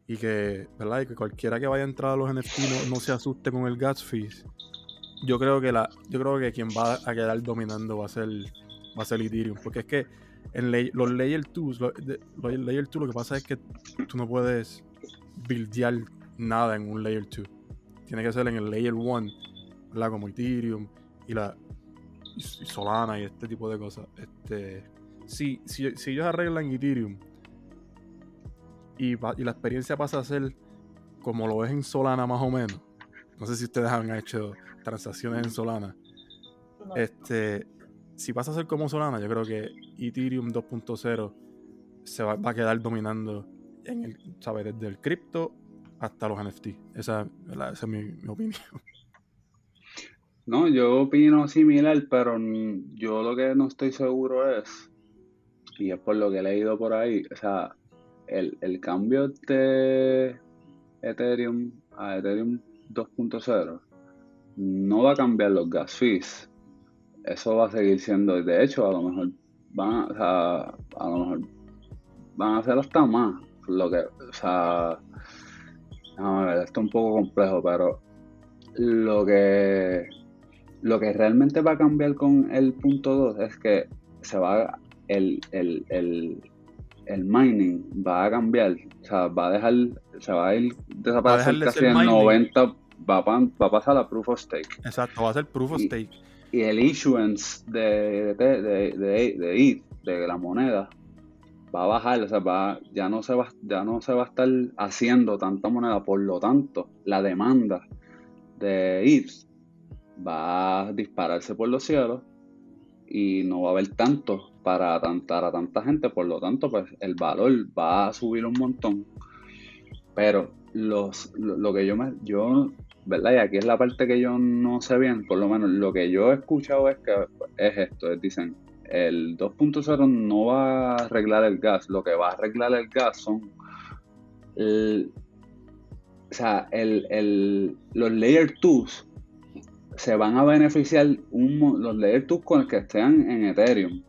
y que, ¿verdad? Y que cualquiera que vaya a entrar a los NFT no, se asuste con el gas fees. Yo creo que la, yo creo que quien va a quedar dominando va a ser, va a ser Ethereum, porque es que en los layer 2, los, layer 2 lo que pasa es que tú no puedes buildear nada en un layer 2. Tiene que ser en el layer 1, ¿verdad? Como Ethereum y la Solana y este tipo de cosas. Este, si, si, si ellos arreglan Ethereum y, la experiencia pasa a ser como lo es en Solana más o menos. No sé si ustedes han hecho transacciones en Solana. Este, si pasa a ser como Solana, yo creo que Ethereum 2.0 se va, a quedar dominando en el, ¿sabes? desde el cripto hasta los NFT. Esa, es mi, opinión.
No, yo opino similar, pero yo lo que no estoy seguro es, y es por lo que he leído por ahí, o sea, el, cambio de Ethereum a Ethereum 2.0 no va a cambiar los gas fees. Eso va a seguir siendo, de hecho, a lo mejor van a, a lo mejor van a hacer hasta más. Lo que, o sea, a ver, esto es un poco complejo, pero lo que lo que realmente va a cambiar con el punto 2 es que se va el, el, el mining va a cambiar, o sea, va a dejar, se va a ir desaparecer casi el 90, va a, va a, pasar a proof of stake.
Exacto, va a ser proof of stake.
Y el issuance de, de, de, de, ETH, de la moneda, va a bajar, o sea, va, ya, no se va, ya no se va a estar haciendo tanta moneda, por lo tanto, la demanda de ETH va a dispararse por los cielos y no va a haber tanto para tantar a tanta gente, por lo tanto, pues el valor va a subir un montón. Pero los, lo, que yo me, yo, ¿verdad? Y aquí es la parte que yo no sé bien, por lo menos lo que yo he escuchado es que es esto, es, dicen, el 2.0 no va a arreglar el gas, lo que va a arreglar el gas son o sea, el, el, los layer 2 se van a beneficiar un, los layer 2 con el que estén en Ethereum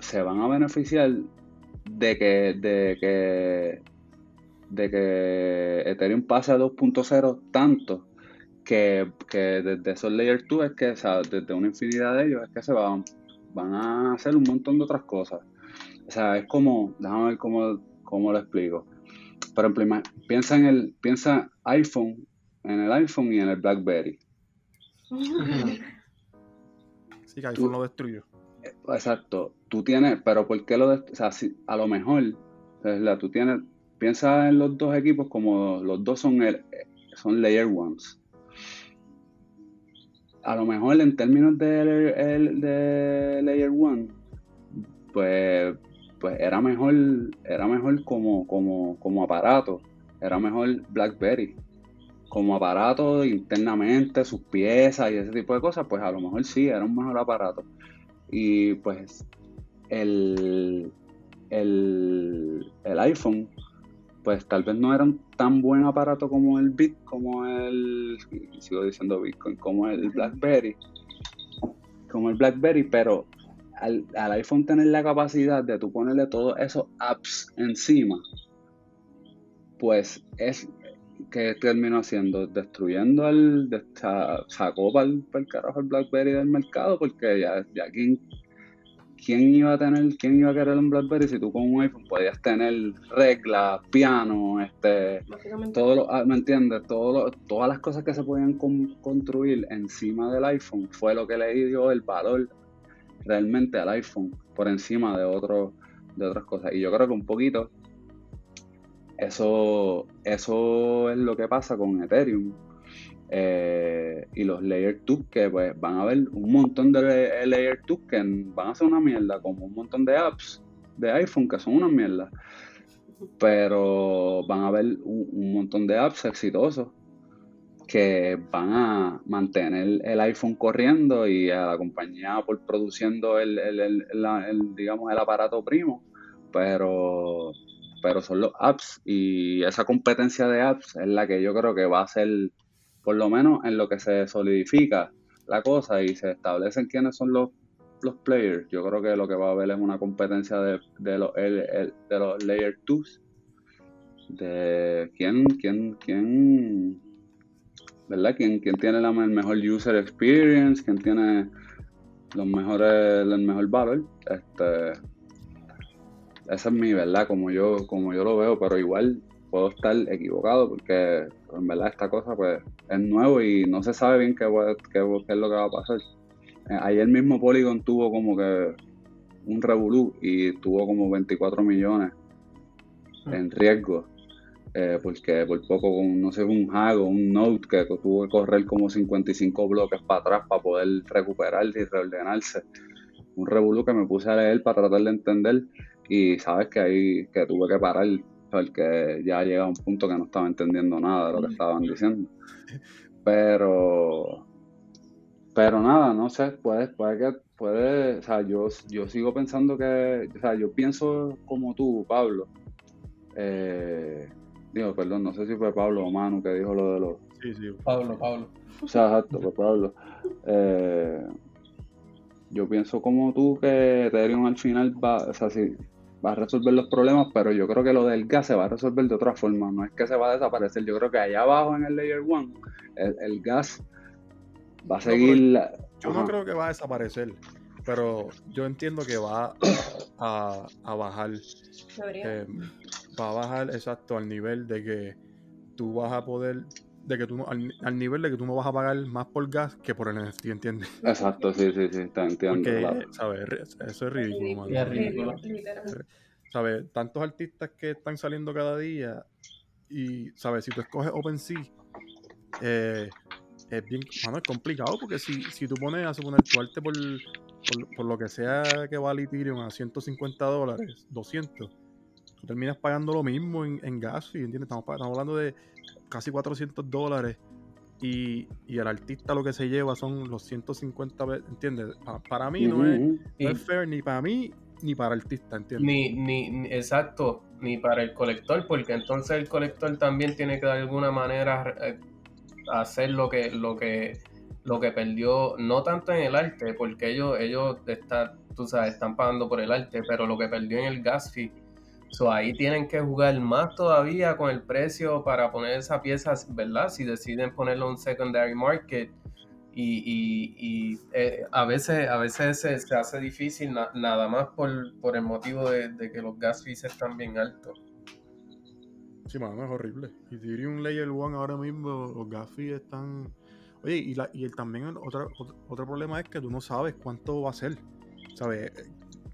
se van a beneficiar de que, de que, de que Ethereum pase a 2.0 tanto que, desde esos layer 2 es que, desde una infinidad de ellos es que se van, van a hacer un montón de otras cosas. O sea, es como, déjame ver cómo, cómo lo explico. Por ejemplo, piensa en el, piensa iPhone, en el iPhone y en el BlackBerry. (laughs)
Sí, que iPhone lo destruyó.
Exacto. Tú tienes, pero ¿por qué lo de, o sea, si, a lo mejor, la, tú tienes, piensa en los dos equipos como los dos son el, son layer ones. A lo mejor en términos de, de layer one, pues, pues era mejor, era mejor como, como, como aparato, era mejor BlackBerry como aparato internamente, sus piezas y ese tipo de cosas, pues a lo mejor sí, era un mejor aparato. Y pues el, el, iPhone, pues tal vez no era un tan buen aparato como el Bit, como el, sigo diciendo Bitcoin, como el BlackBerry, como el BlackBerry, pero al, iPhone tener la capacidad de tú ponerle todos esos apps encima, pues es que terminó haciendo, destruyendo el, sacó para el, carajo el BlackBerry del mercado, porque ya, ya quién, quién iba a tener, quién iba a querer un BlackBerry si tú con un iPhone podías tener reglas, piano, este, todo lo, ah, ¿me entiendes? Todo todas las cosas que se podían construir encima del iPhone fue lo que le dio el valor realmente al iPhone por encima de otros de otras cosas. Y yo creo que un poquito eso, eso es lo que pasa con Ethereum. Eh, y los Layer 2 que pues van a haber un montón de Layer 2 que van a ser una mierda, como un montón de apps de iPhone que son una mierda. Pero van a haber un, montón de apps exitosos que van a mantener el iPhone corriendo y a la compañía por produciendo el, digamos, el aparato primo, pero, pero son los apps y esa competencia de apps es la que yo creo que va a ser, por lo menos en lo que se solidifica la cosa y se establecen quiénes son los, los players. Yo creo que lo que va a haber es una competencia de, de, los, de los Layer 2, de quién, quién, quién ¿verdad? Quien, tiene la, el mejor user experience, quien tiene los mejores, el mejor valor. Este, esa es mi verdad, como yo, como yo lo veo, pero igual puedo estar equivocado porque en verdad esta cosa pues es nuevo y no se sabe bien qué, qué, es lo que va a pasar. Eh, ayer mismo Polygon tuvo como que un revolú y tuvo como 24 millones en riesgo eh, porque por poco, con, no sé, un hago, un note que tuvo que correr como 55 bloques para atrás para poder recuperarse y reordenarse. Un revolú que me puse a leer para tratar de entender y sabes que ahí que tuve que parar porque ya llega un punto que no estaba entendiendo nada de lo que estaban diciendo. (laughs) Pero, pero nada, no sé, puede, puede que, puede, o sea, yo, yo sigo pensando que, o sea, yo pienso como tú, Pablo, eh, Digo, perdón, no sé si fue Pablo o Manu que dijo lo de los.
Sí, sí, Pablo, Pablo. (laughs)
O sea, exacto, fue Pablo. Eh, yo pienso como tú que Ethereum al final va, o sea, sí, va a resolver los problemas, pero yo creo que lo del gas se va a resolver de otra forma. No es que se va a desaparecer. Yo creo que allá abajo en el Layer 1, el, gas va a seguir.
yo no creo que va a desaparecer, pero yo entiendo que va a, a bajar va a bajar exacto al nivel de que tú vas a poder de que tú no, al, nivel de que tú no vas a pagar más por gas que por el NFT, ¿entiendes?
Exacto, sí, sí, sí, te entiendo.
Porque, ¿sabes? Eso es ridículo, Es ridículo. ¿Sabes? Tantos artistas que están saliendo cada día y, ¿sabes? Si tú escoges OpenSea, eh, es bien, mano, es complicado porque si, si tú pones a suponer tu arte por, por, por lo que sea que vale Ethereum a 150 dólares, 200, terminas pagando lo mismo en, gas, y ¿entiendes? Estamos, hablando de casi 400 dólares y, el artista lo que se lleva son los 150, ¿entiendes? Para, mí no, es, fair ni para mí ni para el artista, ¿entiendes?
Ni, ni, exacto, ni para el colector, porque entonces el colector también tiene que de alguna manera eh, hacer lo que, lo que, lo que perdió, no tanto en el arte, porque ellos, ellos está, tú sabes, están pagando por el arte, pero lo que perdió en el gas fee So, ahí tienen que jugar más todavía con el precio para poner esa pieza, ¿verdad? Si deciden ponerlo en un secondary market. Y, eh, a veces, a veces se, hace difícil nada más por, el motivo de, que los gas fees están bien altos.
Sí, mano, es horrible. Y Ethereum Layer 1 ahora mismo, los gas fees están... Oye, y, la, y también otro, otro problema es que tú no sabes cuánto va a ser. ¿Sabes?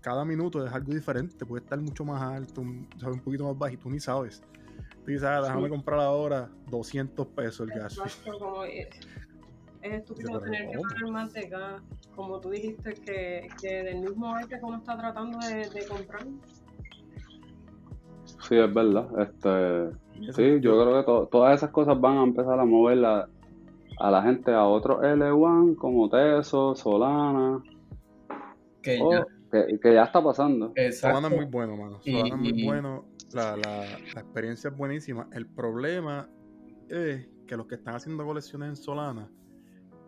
Cada minuto es algo diferente, puede estar mucho más alto, un, un poquito más bajo y tú ni sabes. Tú dices, ah, déjame comprar ahora 200 pesos el gas.
es, estúpido tener que pagar más de gas, como tú dijiste, que, que del mismo arte que uno está tratando de, comprar.
Sí, es verdad. Este, sí, yo creo que todas esas cosas van a empezar a mover a la gente a otros L1 como Teso, Solana.
Que ya,
que, ya está pasando.
Solana es muy bueno, mano. Solana es muy bueno. La, la, la, experiencia es buenísima. El problema es que los que están haciendo colecciones en Solana,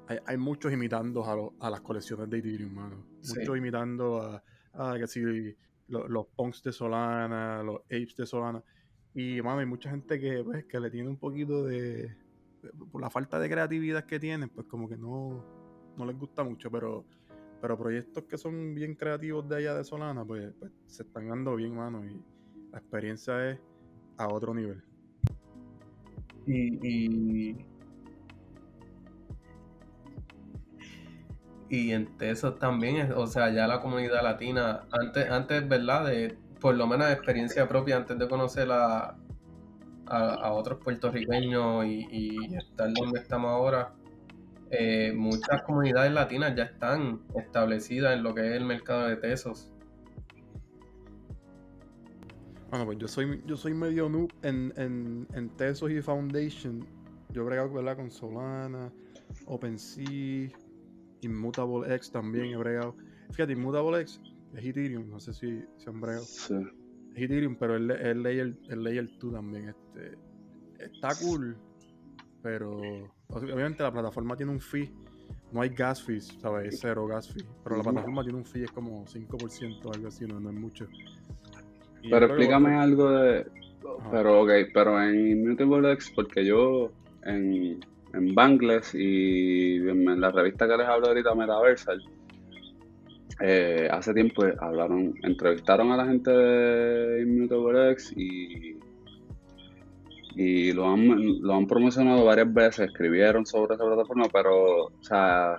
hay, hay muchos imitando a, a, las colecciones de Ethereum, mano. Muchos imitando a, a que si los punks de Solana, los apes de Solana. Y, mano, hay mucha gente que, pues, que le tiene un poquito de, Por la falta de creatividad que tienen, pues como que no, no les gusta mucho, pero pero proyectos que son bien creativos de allá de Solana, pues, pues, se están dando bien, mano, y la experiencia es a otro nivel.
Y, y, en eso también, o sea, ya la comunidad latina, antes, antes, ¿verdad? De, por lo menos experiencia propia, antes de conocer a, a, otros puertorriqueños y, y estar donde estamos ahora, eh, muchas comunidades latinas ya están establecidas en lo que es el mercado de tesos.
Bueno, pues yo soy, yo soy medio noob en, en, Tesos y Foundation. yo he bregado ¿verdad? con Solana, OpenSea, Immutable X también he bregado. Fíjate, Immutable X es Ethereum, no sé si se han bregado.
Sí.
Es Ethereum, pero es el layer, el layer 2 también. Este, está cool, pero obviamente la plataforma tiene un fee. No hay gas fees, ¿sabes? Es cero gas fee. Pero la plataforma tiene un fee, es como 5% o algo así, no, no es mucho. Y
Pero
que
explícame algo de.
Ajá.
Pero, ok, pero en Immutable X, porque yo en, en Bangles y en la revista que les hablo ahorita, Metaversal, eh, hace tiempo hablaron, entrevistaron a la gente de Immutable X y, y lo han, lo han promocionado varias veces, escribieron sobre esa plataforma, pero, o sea,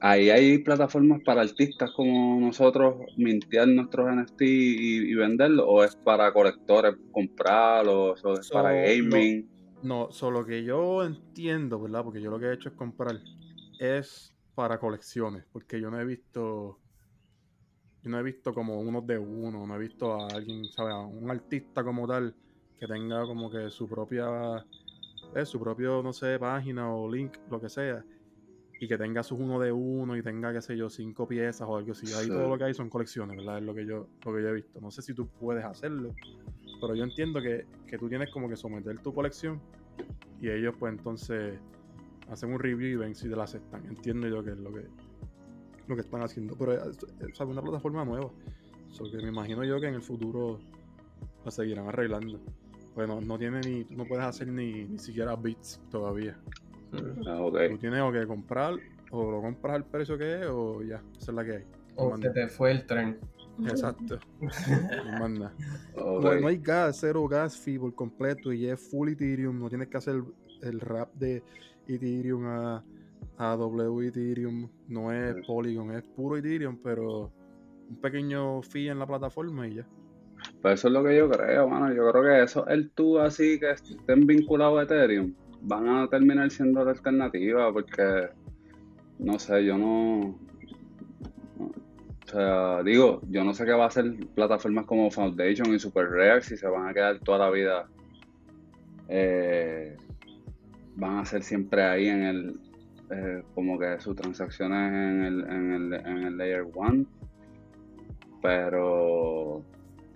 ahí hay plataformas para artistas como nosotros mintear nuestros NFT y, y venderlos, o es para colectores comprarlos, o es
So,
para gaming.
No, solo que yo entiendo, ¿verdad? Porque yo lo que he hecho es comprar. Es para colecciones. Porque yo no he visto. Yo no he visto como unos de uno. No he visto a alguien, ¿sabes? A un artista como tal. Que tenga como que su propia. eh, su propio, no sé, página o link, lo que sea. Y que tenga sus uno de uno y tenga, qué sé yo, cinco piezas o algo así. Ahí
Sí.
todo lo que hay son colecciones, ¿verdad? Es lo que yo, lo que yo he visto. No sé si tú puedes hacerlo. Pero yo entiendo que, que tú tienes como que someter tu colección y ellos pues entonces hacen un review y ven si te la aceptan. Entiendo yo que es lo que, lo que están haciendo. Pero es, es una plataforma nueva. So que me imagino yo que en el futuro la seguirán arreglando. Pues no, no tiene ni, tú no puedes hacer ni, ni siquiera bits todavía.
Ah, ok.
Tú tienes o que comprar, o lo compras al precio que es, o ya, esa es la que hay.
O se te fue el tren.
Exacto. (laughs) No
ok.
No, no hay gas, cero gas fee por completo y es full Ethereum. No tienes que hacer el rap de Ethereum a, a W Ethereum. No es. Polygon, es puro Ethereum, pero un pequeño fee en la plataforma y ya.
Pues eso es lo que yo creo, mano. Yo creo que eso, el tú así que estén vinculados a Ethereum, van a terminar siendo la alternativa porque, no sé, yo no... O sea, digo, yo no sé qué va a hacer plataformas como Foundation y Super React si se van a quedar toda la vida. eh, van a ser siempre ahí en el. eh, como que sus transacciones en el, en el, en el Layer 1. Pero.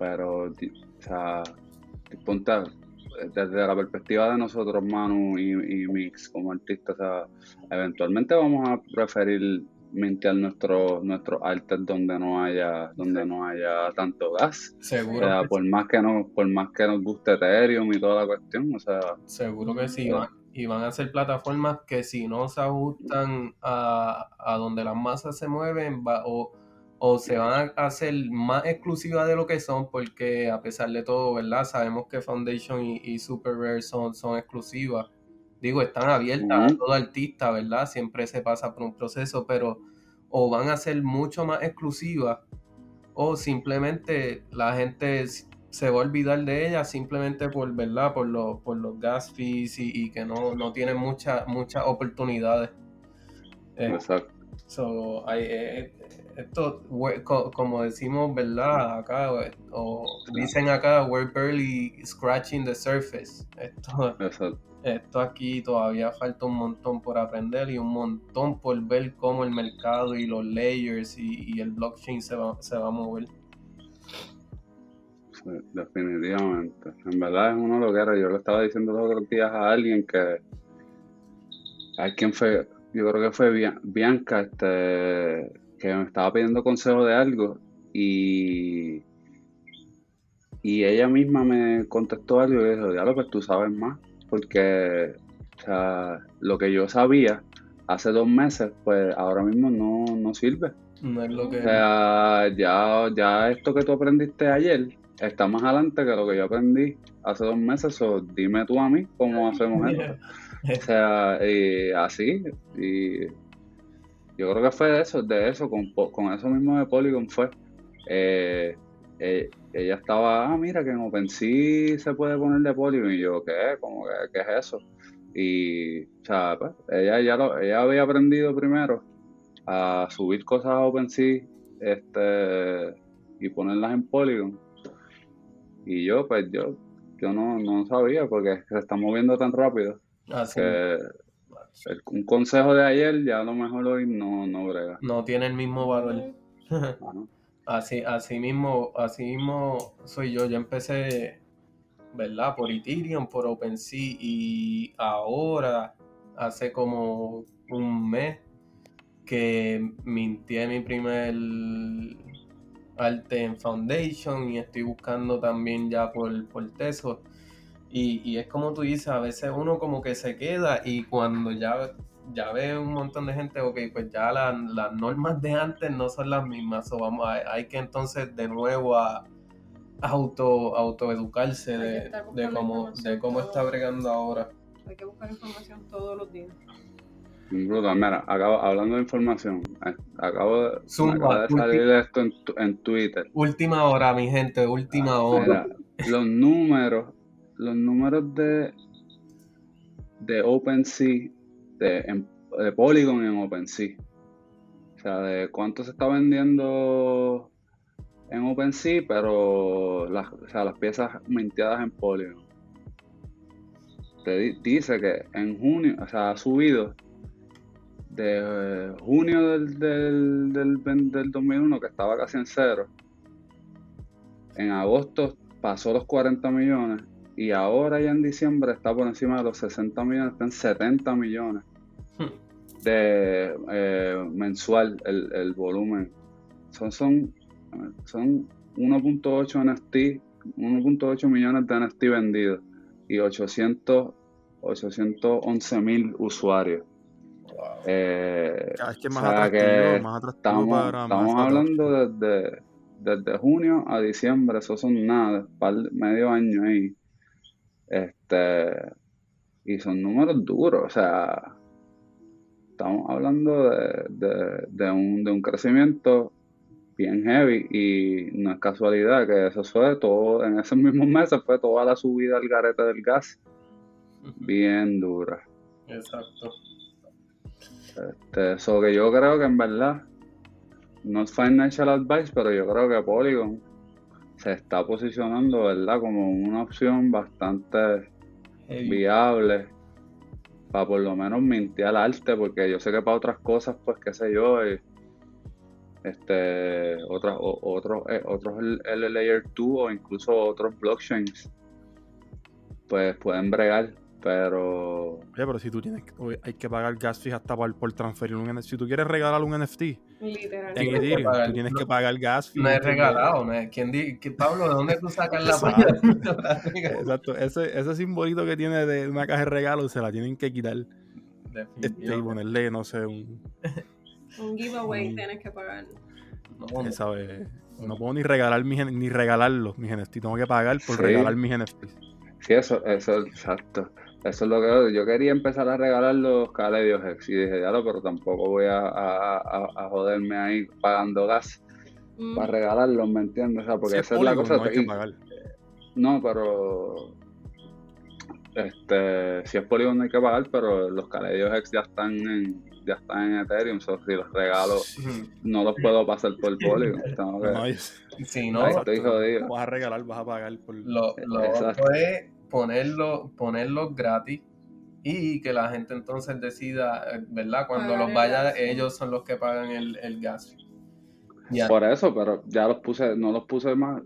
Pero, o sea, ponte desde la perspectiva de nosotros, Manu y, y Mix, como artistas, o sea, eventualmente vamos a preferir mintear nuestros nuestros artes donde no haya donde no haya tanto gas o
Seguro,
sea
que,
por más que nos por más que nos guste Ethereum y toda la cuestión o sea
seguro que sí. y van a ser plataformas que si no se ajustan a, a donde las masas se mueven va- o, o se van a hacer más exclusivas de lo que son, porque a pesar de todo, ¿verdad? Sabemos que Foundation y, y Super Rare son, son exclusivas. Digo, están abiertas a todo artista, ¿verdad? Siempre se pasa por un proceso, pero o van a ser mucho más exclusivas o simplemente la gente se va a olvidar de ellas simplemente por, ¿verdad? Por, los por los gas fees y, y que no, no tienen muchas muchas oportunidades. Eh,
exacto
So, hay, eh, esto, we- co- como decimos, ¿verdad? Acá, eh, o dicen acá, we're barely scratching the surface. Esto,
exacto
esto aquí todavía falta un montón por aprender y un montón por ver cómo el mercado y los layers y, y el blockchain se va, se va a mover.
Sí, definitivamente. En verdad es uno lo que era. Yo le estaba diciendo los otros días a alguien que. ¿A quién fue? Yo creo que fue Bia- Bianca, este, que me estaba pidiendo consejo de algo y. Y ella misma me contestó algo y le dijo, diablo, pues tú sabes más. Porque, o sea, lo que yo sabía hace dos meses, pues ahora mismo no, no sirve.
No es lo que...
O sea, ya, ya esto que tú aprendiste ayer está más adelante que lo que yo aprendí hace dos meses. O dime tú a mí cómo hacemos (laughs) esto. O sea, y así. Y yo creo que fue de eso, de eso, con, con eso mismo de Polygon fue. Eh, eh, ella estaba, ah, mira que en OpenSea se puede poner de Polygon. Y yo, ¿qué? ¿Cómo que qué es eso? Y, o sea, pues, ella ya lo, ella había aprendido primero a subir cosas a OpenSea este, y ponerlas en Polygon. Y yo, pues yo, yo no, no sabía porque se está moviendo tan rápido
Así,
que el- un consejo de ayer ya a lo mejor hoy no, no brega.
no tiene el mismo valor.
Mano.
Así, así mismo, así mismo soy yo. Yo empecé, ¿verdad? Por Ethereum, por OpenSea y ahora, hace como un mes, que mintié mi primer arte en Foundation y estoy buscando también ya por, por Tesos. Y, y es como tú dices, a veces uno como que se queda y cuando ya, ya ve un montón de gente, ok, pues ya la- las normas de antes no son las mismas, o vamos, hay, hay que entonces de nuevo a, a auto, autoeducarse de, de cómo, de cómo
todo.
está bregando ahora.
Hay que buscar información todos los días.
Brutal, mira, acabo, hablando de información, eh, acabo de,
Zumba,
de salir esto en, en Twitter.
Última hora, mi gente, última hora.
Mira, los números, los números de, de OpenSea, de, de Polygon en OpenSea. O sea, de cuánto se está vendiendo en OpenSea, pero las, o sea, las piezas minteadas en Polygon. Te di- dice que en junio, o sea, ha subido de eh, junio del, del, del, del 2001, que estaba casi en cero, en agosto pasó los 40 millones y ahora ya en diciembre está por encima de los 60 millones, está en 70 millones de eh, mensual el, el volumen. Son, son, son 1.8 NFT, 1.8 millones de NFT vendidos y 800, 811 mil usuarios. Eh,
que es
o
más
sea,
atractivo,
que
más atractivo
estamos,
para
estamos
más
hablando desde, desde junio a diciembre, eso son nada, par- medio año ahí. Este, y son números duros, o sea, estamos hablando de, de, de un, de un crecimiento bien heavy y no es casualidad que eso fue todo, en esos mismos meses fue toda la subida al garete del gas, (laughs) bien dura.
Exacto.
Este, que yo creo que en verdad, no es financial advice, pero yo creo que Polygon se está posicionando, ¿verdad? Como una opción bastante
Heavy.
viable para por lo menos mintear arte, porque yo sé que para otras cosas, pues qué sé yo, eh, este, otras, otros, eh, otros L Layer 2 o incluso otros blockchains, pues pueden bregar, pero
Oye, pero si tú tienes, hay que pagar gas fee hasta por, por transferir un NFT. Si tú quieres regalar un NFT en
Literal.
Tienes que
Ethereum,
pagar.
tú tienes
No-
que pagar gas fee.
No es regalado, no. ¿Quién di- que- Pablo, ¿de dónde tú sacas la (laughs) regalar?
Exacto, ese, ese simbolito que tiene de una caja de regalos se la tienen que quitar este, y ponerle, no sé, un.
Un giveaway
Mm.
tienes que pagar.
No, no.
¿sabes? No puedo ni regalar mis, ni regalarlos, mis NFT. Tengo que pagar por
Sí.
regalar mis NFT.
Sí, eso, eso, exacto. Eso es lo que yo quería empezar a regalar los Caledios Hex y dije, ya lo, pero tampoco voy a, a, a- a joderme ahí pagando gas
Mm.
para regalarlos, ¿me entiendes? O sea, porque
Si es
esa es la cosa.
no hay que
y-
pagar.
no, pero este, si es Polygon no hay que pagar, pero los Caledios Hex ya están en, ya están en Ethereum, so, si los regalo no los puedo pasar por Polygon. (laughs) Tengo que,
No, hay-
Sí, no,
Ay, estoy jodido.
Vas a regalar, vas a pagar por.
lo, lo otro es ponerlo, ponerlos gratis y que la gente entonces decida, eh, ¿verdad? Cuando
Pagar
los vaya, ellos son los que pagan el, el gas. Ya.
Por eso, pero ya los puse, no los puse más,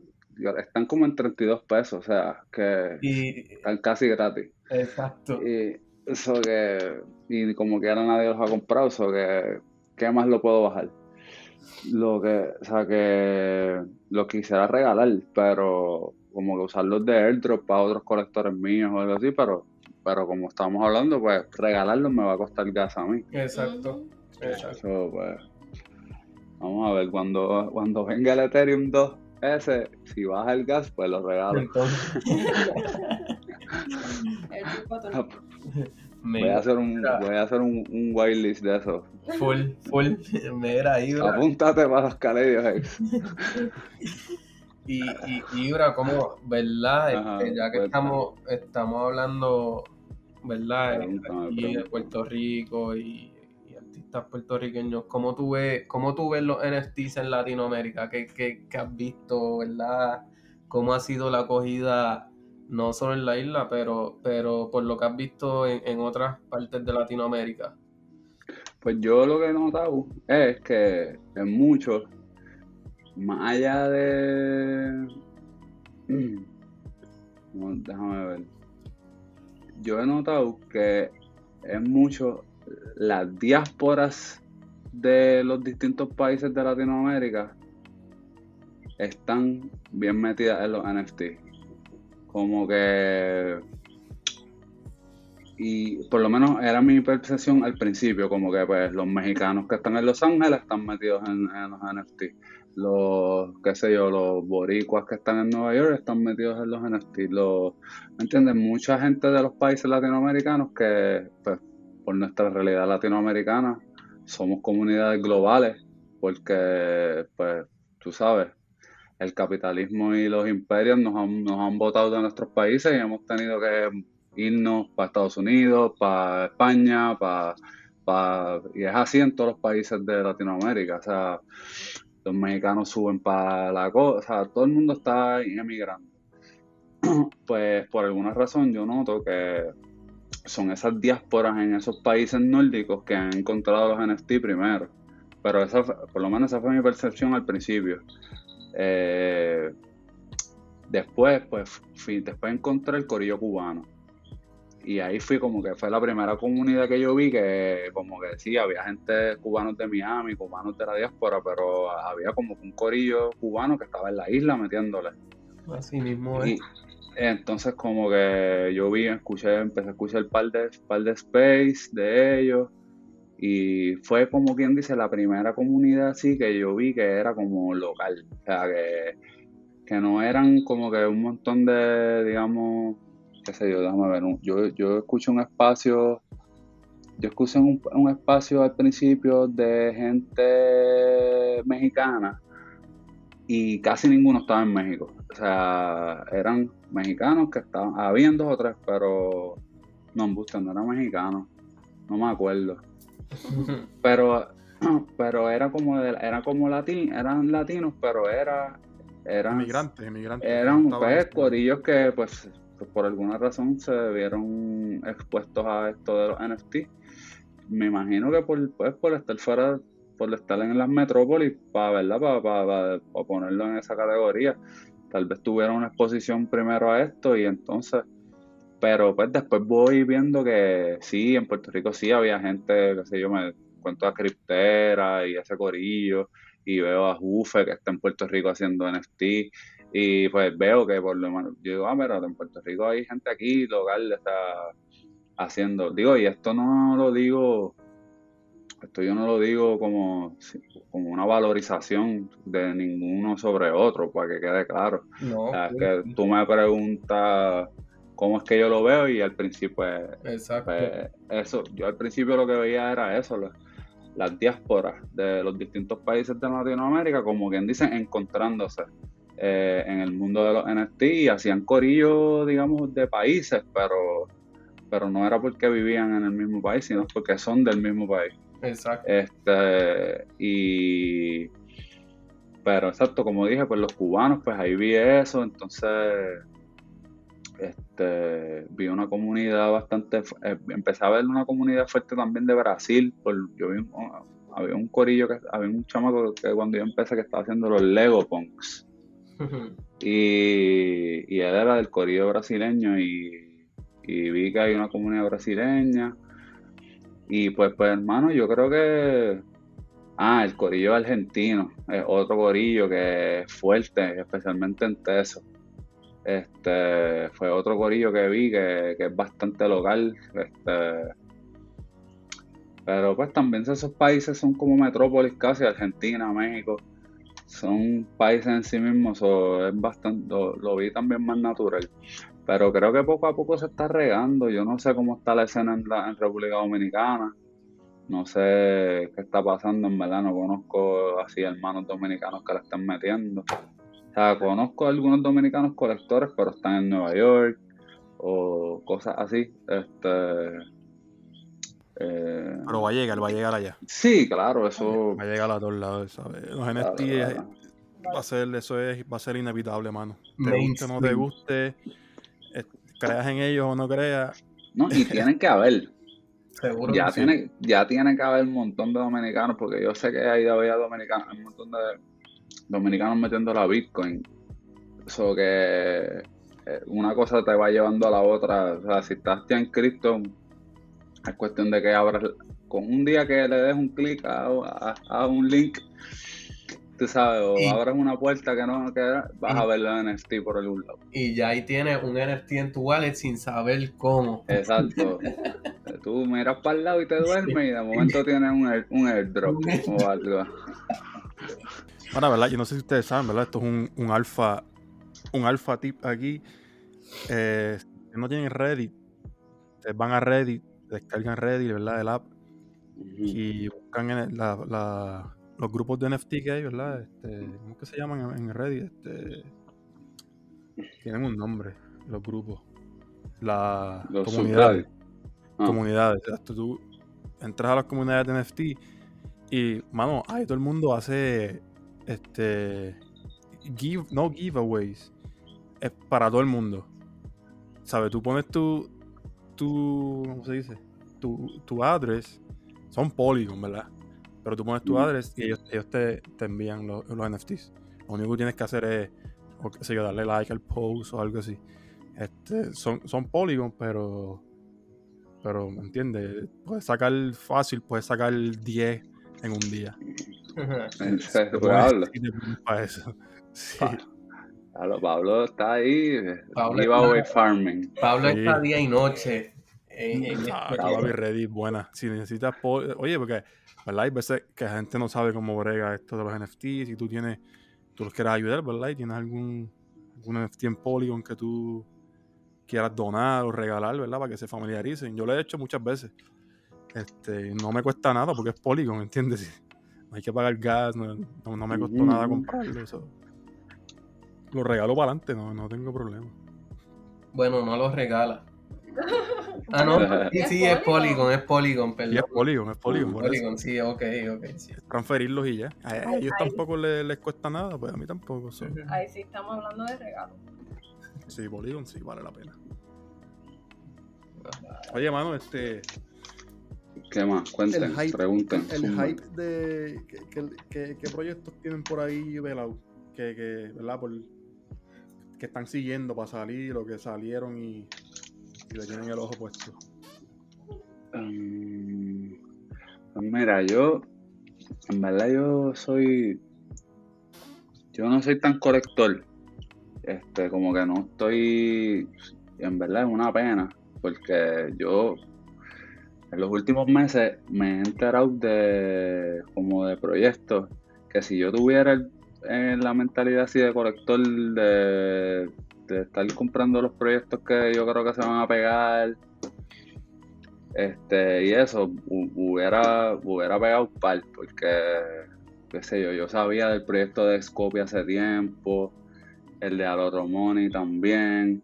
están como en 32 pesos, o sea, que
Y,
están casi gratis.
exacto.
Y eso que, y como que ahora nadie los ha comprado, eso que, ¿qué más lo puedo bajar? Lo que, o sea, que lo quisiera regalar, pero como que usarlos de airdrop para otros colectores míos o algo así, pero, pero como estamos hablando, pues regalarlos me va a costar gas a mí.
Exacto.
Eso, pues, vamos a ver, cuando, cuando venga el Ethereum 2 ese, si baja el gas, pues lo regalo.
Entonces, me- (laughs)
Voy a hacer un, voy a hacer un, un whitelist de eso.
full, full, (laughs) mira, Ibra.
Apúntate para los caledios. (laughs)
Y, y, y Ibra, como, ¿verdad?
Ajá,
Este, ya que
cuéntame.
estamos, estamos hablando, ¿verdad?
Pregúntame,
Aquí de
pregúntame.
Puerto Rico y, y artistas puertorriqueños, ¿cómo tú ves, cómo tú ves los NFTs en Latinoamérica? ¿Qué, qué, qué has visto, verdad? ¿Cómo ha sido la acogida no solo en la isla, pero, pero por lo que has visto en, otras partes de Latinoamérica.
Pues yo lo que he notado es que en muchos, más allá de... (clears throat) déjame ver. Yo he notado que en muchos las diásporas de los distintos países de Latinoamérica están bien metidas en los NFT. Como que. Y por lo menos era mi percepción al principio, como que pues los mexicanos que están en Los Ángeles están metidos en, los NFT. Los, qué sé yo, los boricuas que están en Nueva York están metidos en los NFT. Los, ¿Me entiendes? Mucha gente de los países latinoamericanos que, pues, por nuestra realidad latinoamericana, somos comunidades globales, porque, pues, tú sabes, el capitalismo y los imperios nos han, nos han botado de nuestros países y hemos tenido que irnos para Estados Unidos, para España, para, para, y es así en todos los países de Latinoamérica. O sea, los mexicanos suben para la cosa, o sea, todo el mundo está emigrando. (clears throat) Pues por alguna razón yo noto que son esas diásporas en esos países nórdicos que han encontrado los NFT primero. Pero esa, por lo menos esa fue mi percepción al principio. Eh, después, pues, después encontré el corillo cubano. Y ahí fui como que fue la primera comunidad que yo vi que como que sí, había gente cubanos de Miami, cubanos de la diáspora, pero había como un corillo cubano que estaba en la isla metiéndole.
Así mismo es.
entonces como que yo vi, escuché, empecé a escuchar el par de, par de space de ellos y fue como quien dice la primera comunidad así que yo vi que era como local, o sea, que, que no eran como que un montón de, digamos, qué sé yo, déjame ver, yo, yo escucho un espacio, yo escuché un, un espacio al principio de gente mexicana y casi ninguno estaba en México, o sea, eran mexicanos que estaban, habían dos o tres, pero no, no eran mexicanos, no me acuerdo (laughs) pero (clears throat) pero era como era como latín, eran latinos, pero era eran
inmigrantes, inmigrantes.
Eran pues corillos que pues por alguna razón se vieron expuestos a esto de los NFT. Me imagino que por pues por estar fuera por estar en las metrópolis para verdad para, para, para ponerlo en esa categoría. Tal vez tuvieron una exposición primero a esto y entonces pero pues después voy viendo que sí, en Puerto Rico sí había gente, qué sé yo, me cuento a Criptera y ese corillo, y veo a Jufe que está en Puerto Rico haciendo NFT, y pues veo que por lo menos, yo digo, ah, pero en Puerto Rico hay gente aquí local está haciendo, digo, y esto no lo digo, esto yo no lo digo como, como una valorización de ninguno sobre otro, para que quede claro. No, es que tú me preguntas cómo es que yo lo veo y al principio pues, pues, eso yo al principio lo que veía era eso las diásporas de los distintos países de Latinoamérica como quien dice encontrándose eh, en el mundo de los NFT y hacían corillos digamos de países pero pero no era porque vivían en el mismo país sino porque son del mismo país
exacto
este y pero exacto como dije pues los cubanos pues ahí vi eso entonces este, vi una comunidad bastante, eh, empecé a ver una comunidad fuerte también de Brasil, por, yo vi había un corillo, que había un chamaco que cuando yo empecé que estaba haciendo los Lego Punks. Y, él era del corillo brasileño y, vi que hay una comunidad brasileña. Y pues, pues hermano, yo creo que... Ah, el corillo argentino, es otro corillo que es fuerte, especialmente en Teso. Este, fue otro corillo que vi que, es bastante local. Este, pero pues también esos países son como metrópolis casi, Argentina, México. Son países en sí mismos, es bastante, lo, vi también más natural. Pero creo que poco a poco se está regando. Yo no sé cómo está la escena en, la, República Dominicana. No sé qué está pasando, en verdad no conozco así hermanos dominicanos que la están metiendo sea, conozco a algunos dominicanos colectores, pero están en Nueva York o cosas así. Este,
eh, pero va a llegar, va a llegar allá.
Sí, claro, eso.
Va a llegar a todos lados, ¿sabes? Los NFT va a ser, eso es, va a ser inevitable, mano. Te guste o no te guste, creas en ellos o no creas.
No, y (laughs) tienen que haber.
Seguro
ya
que sí.
tiene, ya tiene que haber un montón de dominicanos, porque yo sé que hay todavía dominicanos, hay un montón de dominicanos metiendo la Bitcoin. Eso que eh, una cosa te va llevando a la otra. O sea, si estás ya en cripto, es cuestión de que abras, con un día que le des un clic a, a- a un link, tú sabes, o
Y-
abras una puerta que no que vas
y-
a ver los NFT por algún lado.
Y ya ahí tienes un NFT en tu wallet sin saber cómo.
Exacto. (laughs) Tú miras para el lado y te duermes y de momento tienes un, air- un airdrop (laughs) o algo.
Ahora, ¿verdad? Yo no sé si ustedes saben, ¿verdad? Esto es un, un alfa, un alfa tip aquí. Eh, si no tienen Reddit, van a Reddit, descargan Reddit, ¿verdad? El app y buscan en el- la- la- los grupos de NFT que hay, ¿verdad? Este, ¿Cómo es que se llaman en, Reddit? Este, tienen un nombre, los grupos. Las
Los
comunidades.
Ah.
Comunidades. Tú entras a las comunidades de NFT y, mano, ahí todo el mundo hace, este, give, no giveaways, es para todo el mundo. ¿Sabes? Tú pones tu, tu, ¿cómo se dice? Tu, tu address, son Polygon, ¿verdad? Pero tú pones tu address y ellos, ellos te, te envían los, los NFTs. Lo único que tienes que hacer es, o qué sé yo, darle like al post o algo así. Este, son, son Polygon, pero pero, ¿me entiendes? Puedes sacar fácil, puedes sacar 10 en un día.
En serio,
para eso. (laughs) Sí.
Pablo, Pablo está ahí.
Pablo está-
farming.
Pablo
Sí.
está día y noche en, en
Ah, papi, Reddit, buena. Si necesitas, oye, porque, ¿verdad? Hay veces que la gente no sabe cómo brega esto de los NFTs y tú tienes, tú los quieres ayudar, ¿verdad? Y tienes algún, algún NFT en Polygon que tú quieras donar o regalar, ¿verdad? Para que se familiaricen. Yo lo he hecho muchas veces. Este, no me cuesta nada porque es Polygon, ¿entiendes? (laughs) No hay que pagar gas, no, no- no me costó
Ujú.
nada comprarlo. Eso. Lo regalo para adelante, no, no tengo problema.
Bueno, no lo regala. (laughs) Ah, no. Sí, sí, es Polygon, es Polygon, perdón.
es Polygon, es Polygon. por eso.
Polygon, sí, ok, ok. sí.
transferirlos y ya. A, ellos tampoco les, les cuesta nada, pues a mí tampoco. so.
Ahí sí estamos hablando de regalo.
Sí, Polygon sí vale la pena. Oye, mano, este.
¿Qué más? Cuenten,
El hype,
pregunten.
el hype de. ¿qué, qué, qué- qué proyectos tienen por ahí, velado? Que, que, ¿verdad? Por, que están siguiendo para salir o que salieron y, le tienen el ojo puesto.
Pues mira, yo, en verdad yo soy, yo no soy tan colector, este, como que no estoy, en verdad es una pena, porque yo en los últimos meses me he enterado de, como de proyectos, que si yo tuviera el- eh, la mentalidad así de colector, de, de estar comprando los proyectos que yo creo que se van a pegar, este, y eso, hu- hubiera, hubiera pegado un par, porque, qué sé yo, yo sabía del proyecto de Scopy hace tiempo, el de Aloromoni también,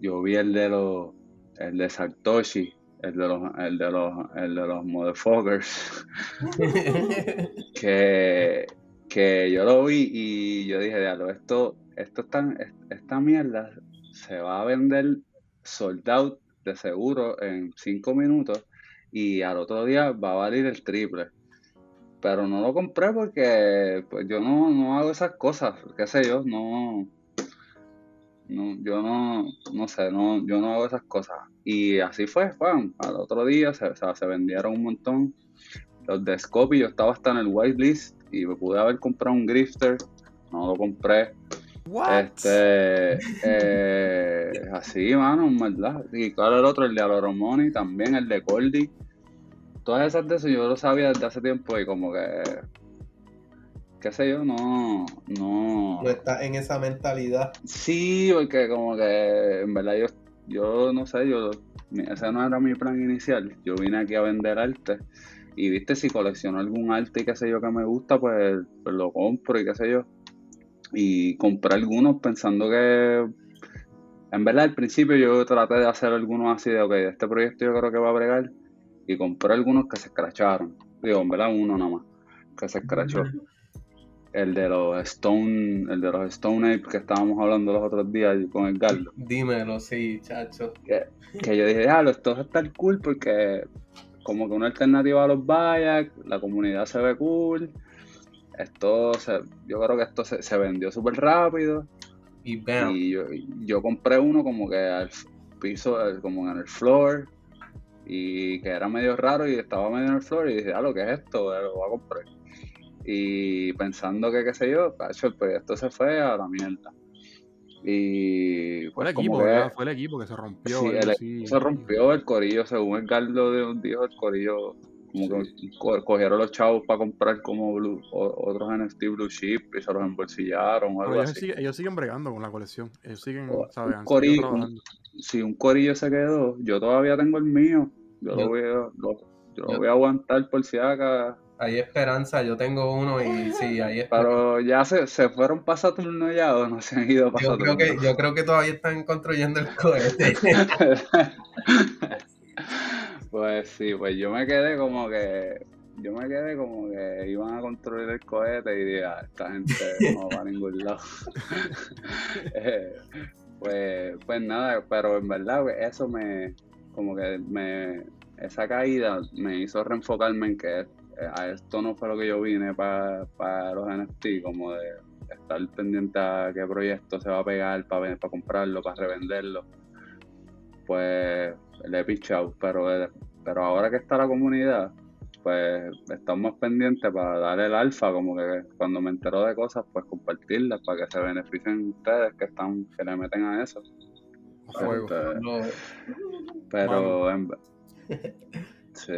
yo vi el de los, el de Satoshi, el de los, el de los, el de los motherfuckers, (laughs) que, que yo lo vi y yo dije, diablo, esto, esto está, esta mierda se va a vender sold out de seguro en cinco minutos y al otro día va a valer el triple. Pero no lo compré porque pues yo no, no hago esas cosas, qué sé yo, no, no yo no, no sé, no, yo no hago esas cosas. Y así fue, fan, al otro día se, se vendieron un montón. Los de Scopy, yo estaba hasta en el whitelist y me pude haber comprado un grifter, no lo compré. Este, eh, (laughs) así, mano, en verdad. Y claro, el otro, el de Aloromoni, también el de Cordy. Todas esas de eso yo lo sabía desde hace tiempo y como que, qué sé yo, no, no.
No está en esa mentalidad.
Sí, porque como que en verdad yo, yo no sé, yo, ese no era mi plan inicial. Yo vine aquí a vender arte y viste, si colecciono algún arte y qué sé yo que me gusta, pues, pues lo compro y qué sé yo. Y compré algunos pensando que, en verdad al principio yo traté de hacer algunos así de, ok, este proyecto yo creo que va a bregar. Y compré algunos que se escracharon. Digo, en verdad uno nada más, que se escrachó. el de los Stone, el de los Stone Ape que estábamos hablando los otros días con el Gardo.
Dímelo, sí, chacho.
Que, que yo dije, ah, esto está cool porque como que una alternativa a los Bayak, la comunidad se ve cool. Esto, se, yo creo que esto se, se vendió súper rápido.
Y
yo, yo compré uno como que al piso, como en el floor, y que era medio raro y estaba medio en el floor y dije, ah, lo que es esto, Eh, lo voy a comprar. Y pensando que, qué sé yo, cacho, el proyecto se fue a la mierda. Y
Fue el
pues,
equipo. Fue el equipo que se rompió.
sí, el se rompió el corillo, según el Gardo de un dijo, el corillo como que co- cogieron los chavos para comprar como blue- o- otros NFT Blue Chip y se los embolsillaron o algo
ellos,
así.
siguen, ellos siguen bregando con la colección. Ellos siguen,
O- si un corillo se quedó, yo todavía tengo el mío. Yo
Yo-
lo voy a, lo, yo lo
yo-
voy a aguantar por si acá.
Hay esperanza, yo tengo uno y (laughs) sí, hay esperanza.
Pero ya se, se fueron para Saturno ya o no se han ido para
Yo creo, que, yo creo que todavía están construyendo el cohete. (laughs)
pues sí, pues yo me quedé como que. Yo me quedé como que iban a construir el cohete y dije, ah, esta gente no va a (laughs) ningún lado. Eh, pues, pues nada, pero en verdad pues, eso me, como que me, esa caída me hizo reenfocarme en que a esto no fue lo que yo vine para los NFT, como de estar pendiente a qué proyecto se va a pegar para comprarlo, para revenderlo. Pues le he pichado, pero, pero ahora que está la comunidad, pues estamos más pendientes para dar el alfa, como que cuando me entero de cosas, pues compartirlas para que se beneficien ustedes que están, que le meten a eso.
Fuego.
Este,
No,
pero en (laughs) sí,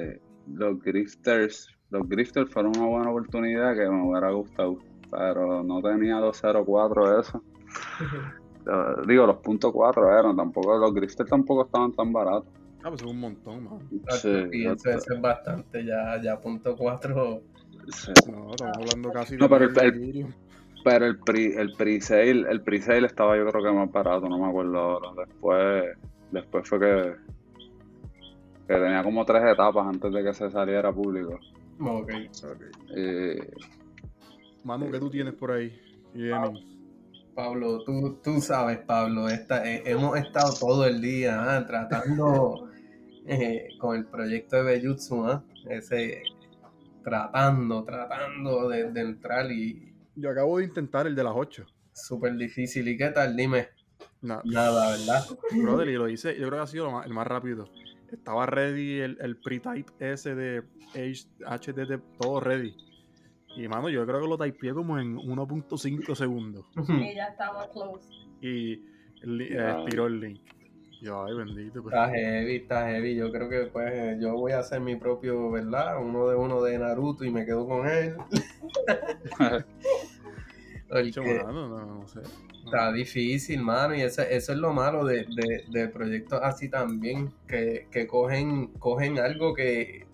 los grifters, los grifters fueron una buena oportunidad que me hubiera gustado, pero no tenía 204 de eso. Eh, Digo, los puntos 4 eran, tampoco, los grifters tampoco estaban tan baratos.
Ah, pues es un montón, man.
Sí,
y eso, eso es bastante, ya, ya punto cuatro.
sí.
No, estamos hablando casi
No,
de
pero el- el-. Pero el pre, el pre-sale, el pre-sale estaba yo creo que más barato, no me acuerdo ahora. Después, después fue que, que tenía como tres etapas antes de que se saliera público.
Ok.
Ok.
Y,
Manu, ¿qué tú tienes por ahí?
Pablo, tú, tú sabes, Pablo, esta, eh, hemos estado todo el día ah, tratando (laughs) eh, con el proyecto de Bellutsu, ah, ese, tratando, tratando de, de entrar y
Yo acabo de intentar el de las 8.
súper difícil. ¿Y qué tal? Dime.
Nada,
Nada, ¿verdad?
brother, y lo hice, yo creo que ha sido lo más- el más rápido. Estaba ready el, el pre-type ese de H- HTTP, todo ready. Y mano, yo creo que lo typeé como en 1.5 segundos.
Y ya estamos close.
Y el li- eh, expiró el link. Yo, ay, bendito. pues.
Está heavy, está heavy. Yo creo que pues yo voy a hacer mi propio, ¿verdad? Uno de uno de Naruto y me quedo con él. (laughs) (laughs) Porque
mano, no, no sé.
Está difícil, mano, y ese- eso es lo malo de, de, de proyectos así también, que, que cogen, cogen algo que,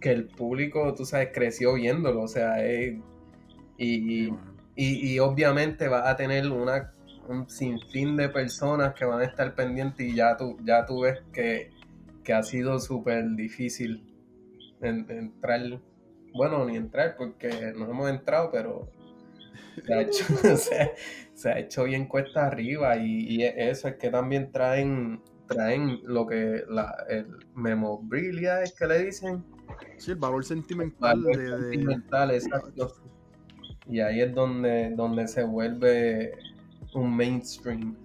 que el público, tú sabes, creció viéndolo, o sea, es- y, y, y obviamente vas a tener una, un sinfín de personas que van a estar pendientes y ya tú, ya tú ves que, que ha sido súper difícil en- entrar, bueno, ni entrar porque no hemos entrado, pero se ha hecho, (laughs) se, se ha hecho bien cuesta arriba y, y eso es que también traen traen lo que la, el memorabilia es que le dicen
Sí, el valor sentimental
valor
de, de-
sentimental, exacto. Y ahí es donde, donde se vuelve un mainstream.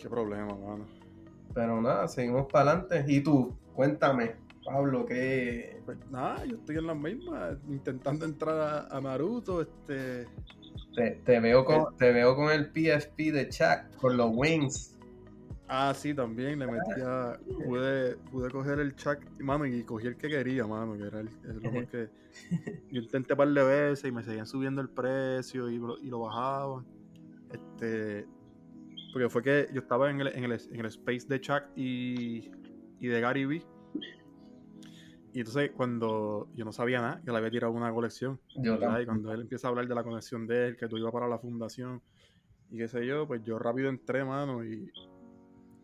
Qué problema, mano.
Pero nada, seguimos para adelante. Y tú, cuéntame, Pablo, ¿qué?
Pues nada, yo estoy en la misma, intentando entrar a, a Naruto, este...
Te, te veo con, te veo con el PSP de Chuck, con los wings.
Ah, sí, también le metía, pude, pude coger el Chuck, mano, y cogí el que quería, mano, que era el, el lo más que (laughs) yo intenté un par de veces y me seguían subiendo el precio y, lo- y lo bajaban. Este, porque fue que yo estaba en el, en el, en el space de Chuck y, y de Gary Vee. Y entonces cuando yo no sabía nada, que le había tirado una colección. Y cuando él empieza a hablar de la conexión de él, que tú ibas para la fundación y qué sé yo, pues yo rápido entré, mano, y,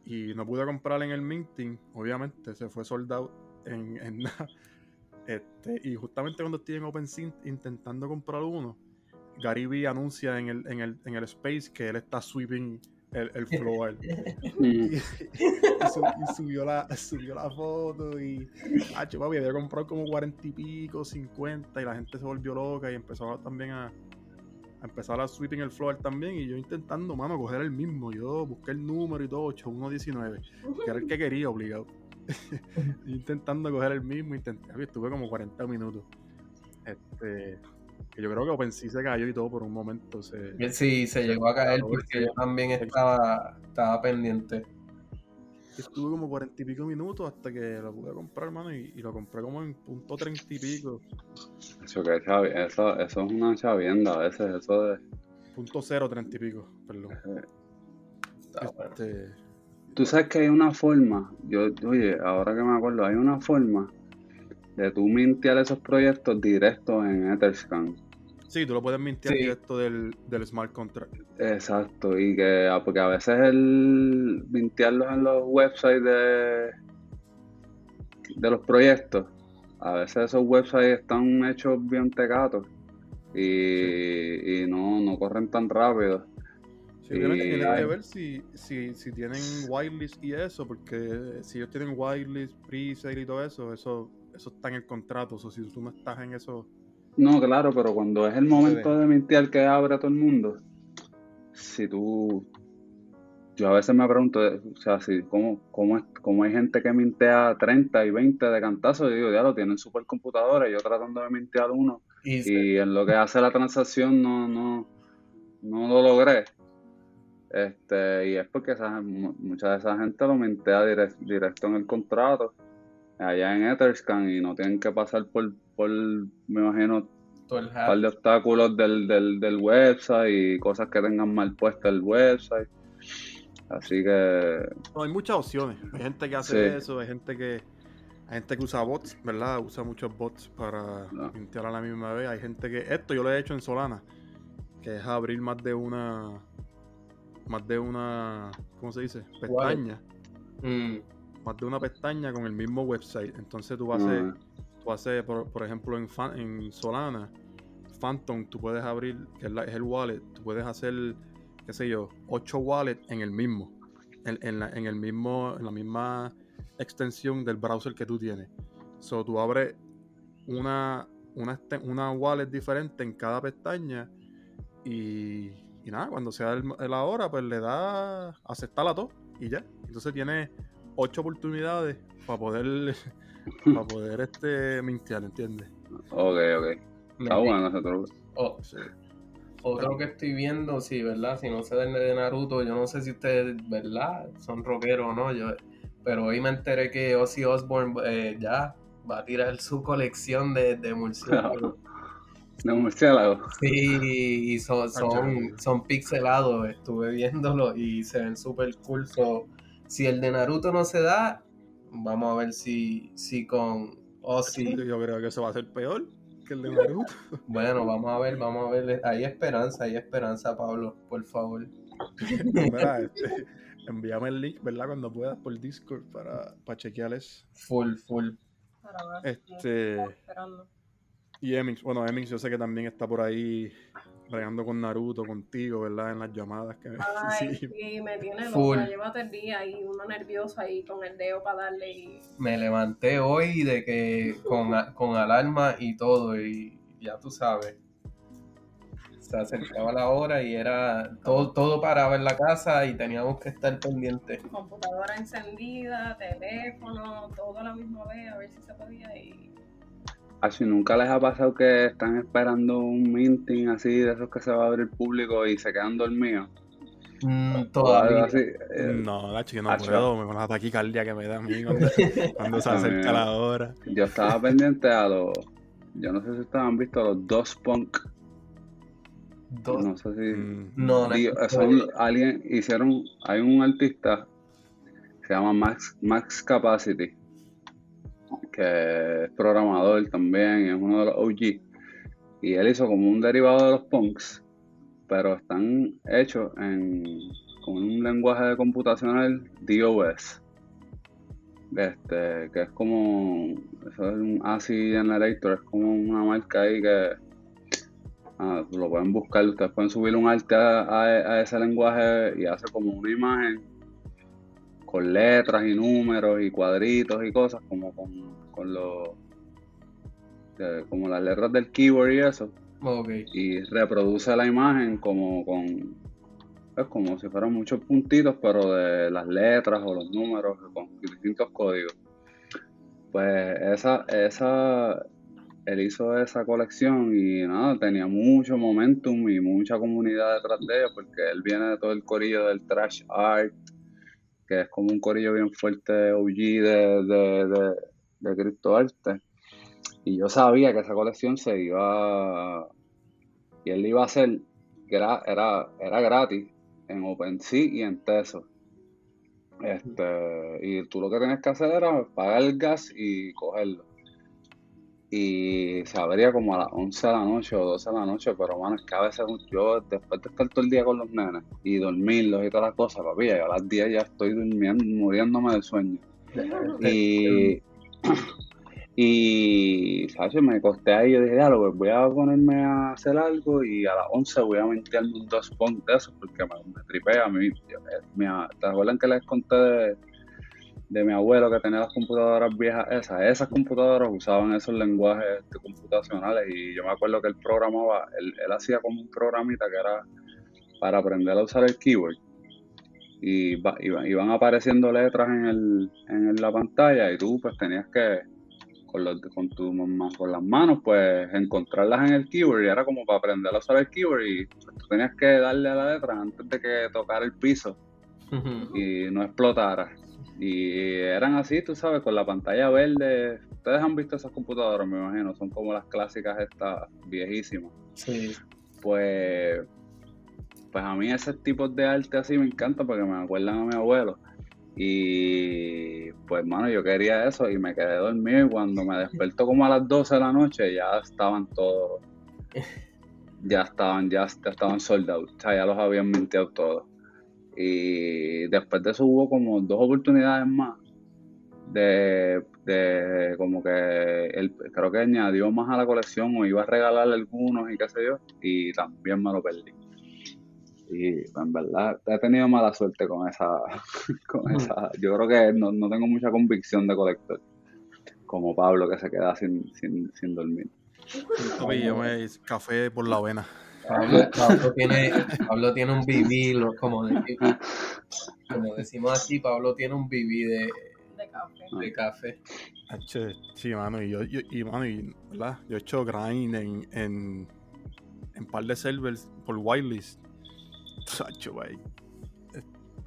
y no pude comprar en el minting, obviamente, se fue soldado en, en (laughs) nada. Este, y justamente cuando estoy en OpenSea intentando comprar uno, Gary Vee anuncia en el, en el, en el space que él está sweeping el, el floor.
Mm. (laughs)
y, y su- y subió, la, subió la foto y ah, papi, había comprado como cuarenta y pico, 50 y la gente se volvió loca y empezó también a, a empezar a sweeping el floor también y yo intentando, mano, coger el mismo. Yo busqué el número y todo, 8119, que era el que quería, obligado. Yo (laughs) intentando coger el mismo, intenté, estuve como 40 minutos. Este, yo creo que OpenSea se cayó y todo por un momento. Se,
Sí, se llegó a caer porque yo también estaba, estaba pendiente.
Estuve como cuarenta y pico minutos hasta que lo pude comprar, hermano, y, y lo compré como en punto treinta y pico,
Eso, que chavi- eso, eso es una chavienda a veces, eso de...
punto cero treinta y pico, perdón.
Está.
Este,
Tú sabes que hay una forma, yo, oye, ahora que me acuerdo, hay una forma de tú mintear esos proyectos directos en Etherscan.
sí, tú lo puedes mintear
Sí.
directo del, del smart contract.
Exacto, y que ah, porque a veces el mintearlos en los websites de, de los proyectos, a veces esos websites están hechos bien tecatos y, y no, no corren tan rápido.
Sí, obviamente
hay-
que ver si, si, si tienen wireless y eso, porque si ellos tienen wireless, pre-sale y todo eso, eso, eso está en el contrato. O sea, si tú no estás en eso,
No, claro, pero cuando es el momento de mintear que abre a todo el mundo, si tú... Yo a veces me pregunto, o sea, si, ¿cómo, cómo, es, cómo hay gente que mintea 30 y 20 de cantazo? Y digo, ya lo tienen supercomputadores, yo tratando de mintear uno,
Y,
y en lo que hace la transacción no, no, no lo logré. Este, y es porque esa- mu- mucha de esa gente lo mintea direct- directo en el contrato, allá en Etherscan, y no tienen que pasar por, por me imagino, un par de obstáculos del, del, del website y cosas que tengan mal puesta el website. Así que,
no, hay muchas opciones. Hay gente que hace
Sí.
eso, hay gente que hay gente que usa bots, ¿verdad? Usa muchos bots para
No.
mintear a la misma vez. Hay gente que esto yo lo he hecho en Solana, que es abrir más de una más de una ¿cómo se dice? pestaña.
Mm,
más de una pestaña con el mismo website. Entonces tú haces,
ah,
tú haces por, por ejemplo, en, Fan- en Solana, Phantom, tú puedes abrir, que es, la- es el wallet, tú puedes hacer, qué sé yo, ocho wallets en el mismo, en, en la, en el mismo, en la misma extensión del browser que tú tienes. So tú abres una, una, este- una wallet diferente en cada pestaña y, y nada, cuando sea el- la hora, pues le da aceptar a todo y ya. Entonces tienes ocho oportunidades para poder (laughs) para poder este mintear, ¿entiendes?
ok, ok. Está bueno ese truco.
oh, Otro que estoy viendo, sí, ¿verdad? Si no sé del de Naruto, yo no sé si ustedes, ¿verdad? Son rockeros o no, yo, pero hoy me enteré que Ozzy Osbourne eh, ya va a tirar su colección de, de murciélagos. (laughs)
De murciélago.
Sí, y son,
Ah,
son, son pixelados, estuve viéndolo y se ven súper cool. so, si el de Naruto no se da, vamos a ver si, si con Ozzy
Yo creo que eso va a ser peor que el de Naruto. (laughs)
Bueno, vamos a ver, vamos a ver. Hay esperanza, hay esperanza, Pablo, por favor.
Mira, este, envíame el link, ¿verdad? Cuando puedas por Discord para, para chequearles.
Full, full.
Para ver,
Este, y Emix, bueno, Emix yo sé que también está por ahí bregando con Naruto, contigo, ¿verdad? En las llamadas que (laughs)
Ay,
sí.
sí, me tiene
Full.
loca. Llévate el día y uno nervioso ahí con el dedo para darle y...
Me levanté hoy de que (laughs) con, con alarma y todo, y ya tú sabes. Se acercaba la hora y era todo, todo paraba en la casa y teníamos que estar pendientes.
computadora encendida, teléfono, todo a la misma vez, a ver si se podía y...
Así nunca les ha pasado que están esperando un minting así de esos que se va a abrir público y se quedan dormidos.
Mm, todavía.
así. eh,
No, Nacho, yo no
Acho.
puedo, me con la taquicardia que me da a mí cuando, (laughs) cuando se acerca la hora.
Yo estaba pendiente a los. Yo no sé si ustedes han visto los dos punk.
Dos-
No sé si.
Mm,
No, no.
Digo, son alguien hicieron. Hay un artista que se llama Max, Max Capacity, que es programador también, es uno de los OG. Y él hizo como un derivado de los punks, pero están hechos en con un lenguaje de computacional DOS. Este, que es como. Eso es un ASCII Generator, es como una marca ahí que. ah, lo pueden buscar, ustedes pueden subir un arte a, ese lenguaje y hace como una imagen con letras y números y cuadritos y cosas como con, los como las letras del keyboard y eso. Y reproduce la imagen como con es como si fueran muchos puntitos, pero de las letras o los números con distintos códigos. Pues esa, esa, él hizo esa colección y nada, tenía mucho momentum y mucha comunidad detrás de ella, porque él viene de todo el corillo del trash art, que es como un corillo bien fuerte OG de, de, de, de criptoarte. Y yo sabía que esa colección se iba, y él iba a hacer, era, era, era gratis, en OpenSea y en Teso. Este, y tú lo que tienes que hacer era pagar el gas y cogerlo. Y se abría como a las 11 de la noche o 12 de la noche, pero bueno, es que a veces yo, después de estar todo el día con los nenes y dormirlos y todas las cosas, papi, a las 10 ya estoy durmiendo, muriéndome del sueño. y y, ¿sabes? Me costé ahí, yo dije, ya, pues voy a ponerme a hacer algo y a las 11 voy a mentirme un dos puntos de eso porque me, tripea a mí. Eh, ¿Te acuerdan que les conté de, mi abuelo que tenía las computadoras viejas esas? Esas computadoras usaban esos lenguajes computacionales y yo me acuerdo que él programaba, él, hacía como un programita que era para aprender a usar el keyboard y iban, apareciendo letras en, el, en la pantalla y tú pues tenías que con, los, con, tu, con las manos, pues encontrarlas en el keyboard y era como para aprender a usar el keyboard y pues, tú tenías que darle a la letra antes de que tocara el piso y no explotara. Y eran así, tú sabes, con la pantalla verde. Ustedes han visto esas computadoras, me imagino, son como las clásicas estas viejísimas.
Sí.
Pues, pues a mí ese tipo de arte así me encanta porque me acuerdan a mi abuelo. Y pues, mano, yo quería eso y me quedé dormido. Y cuando me despertó como a las 12 de la noche, ya estaban todos. Ya estaban, ya, estaban soldados. O sea, ya los habían mintido todos. Y después de eso hubo como dos oportunidades más. De, de como que él creo que añadió más a la colección o iba a regalarle algunos y qué sé yo. Y también me lo perdí. Y en verdad he tenido mala suerte con esa, (laughs) con esa. Yo creo que no, tengo mucha convicción de colector. Como Pablo que se queda sin, sin, sin dormir.
yo me café por la vena.
Pablo, tiene, Pablo tiene un BB, como, como decimos aquí, Pablo tiene un BB de, de café. De
Sí, mano, y yo, y, mano, y, ¿verdad? yo he hecho grind en, en, en par de servers por whitelist Sacho, güey.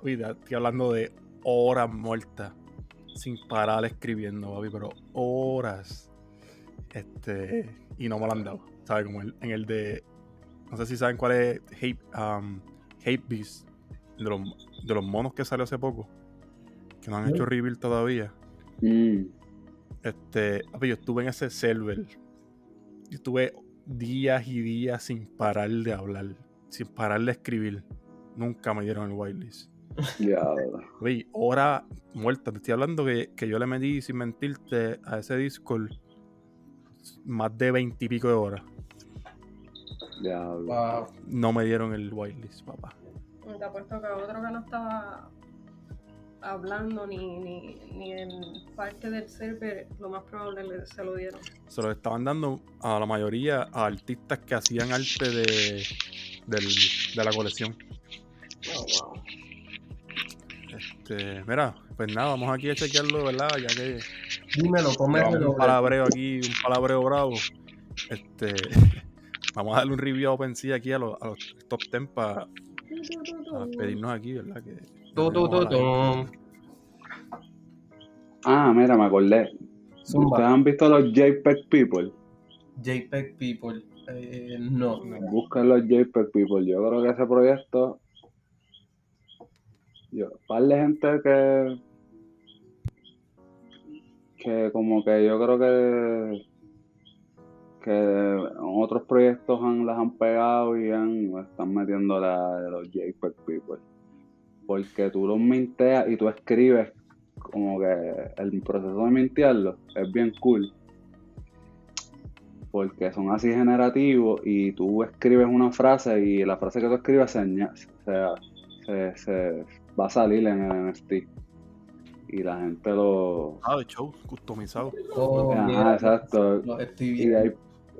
estoy hablando de horas muertas sin parar escribiendo, papi, pero horas. Este, y no me lo han dado. ¿Sabes? Como en el de. No sé si saben cuál es Hate, um, Hate Beast. De los, de los monos que salió hace poco. Que no han hecho reveal todavía. Mm. Este, papi, yo estuve en ese server. Yo estuve días y días sin parar de hablar sin parar de escribir. Nunca me dieron el whitelist.
Ya,
Oye, hora muerta. Te estoy hablando que, yo le metí, sin mentirte, a ese Discord más de veintipico de horas.
Ya,
No me dieron el whitelist, papá.
Te apuesto que otro que no estaba hablando ni, ni, ni en parte del server, lo más probable se lo dieron.
Se lo estaban dando a la mayoría a artistas que hacían arte de, del, de la colección.
Oh, wow.
Este, mira, pues nada, vamos aquí a chequearlo, ¿verdad? Ya que.
Dímelo, cómelo.
Un palabreo aquí, un palabreo bravo. Este. (laughs) vamos a darle un review a OpenSea aquí a los, a los top 10 para pedirnos aquí, ¿verdad? Que,
ah, mira, me acordé. ¿Ustedes han visto los JPEG People?
JPEG People. Eh, no.
Buscan los JPEG People. Yo creo que ese proyecto. Yo, par de gente que. Que como que yo creo que. Que otros proyectos han, las han pegado y están metiendo la los JPEG People. Porque tú los minteas y tú escribes como que el proceso de mintearlo es bien cool porque son así generativos y tú escribes una frase y la frase que tú escribes se, se, se- se va a salir en el NFT. Y la gente lo...
Ah, de show, customizado.
Oh,
Ajá, exacto. Y hay,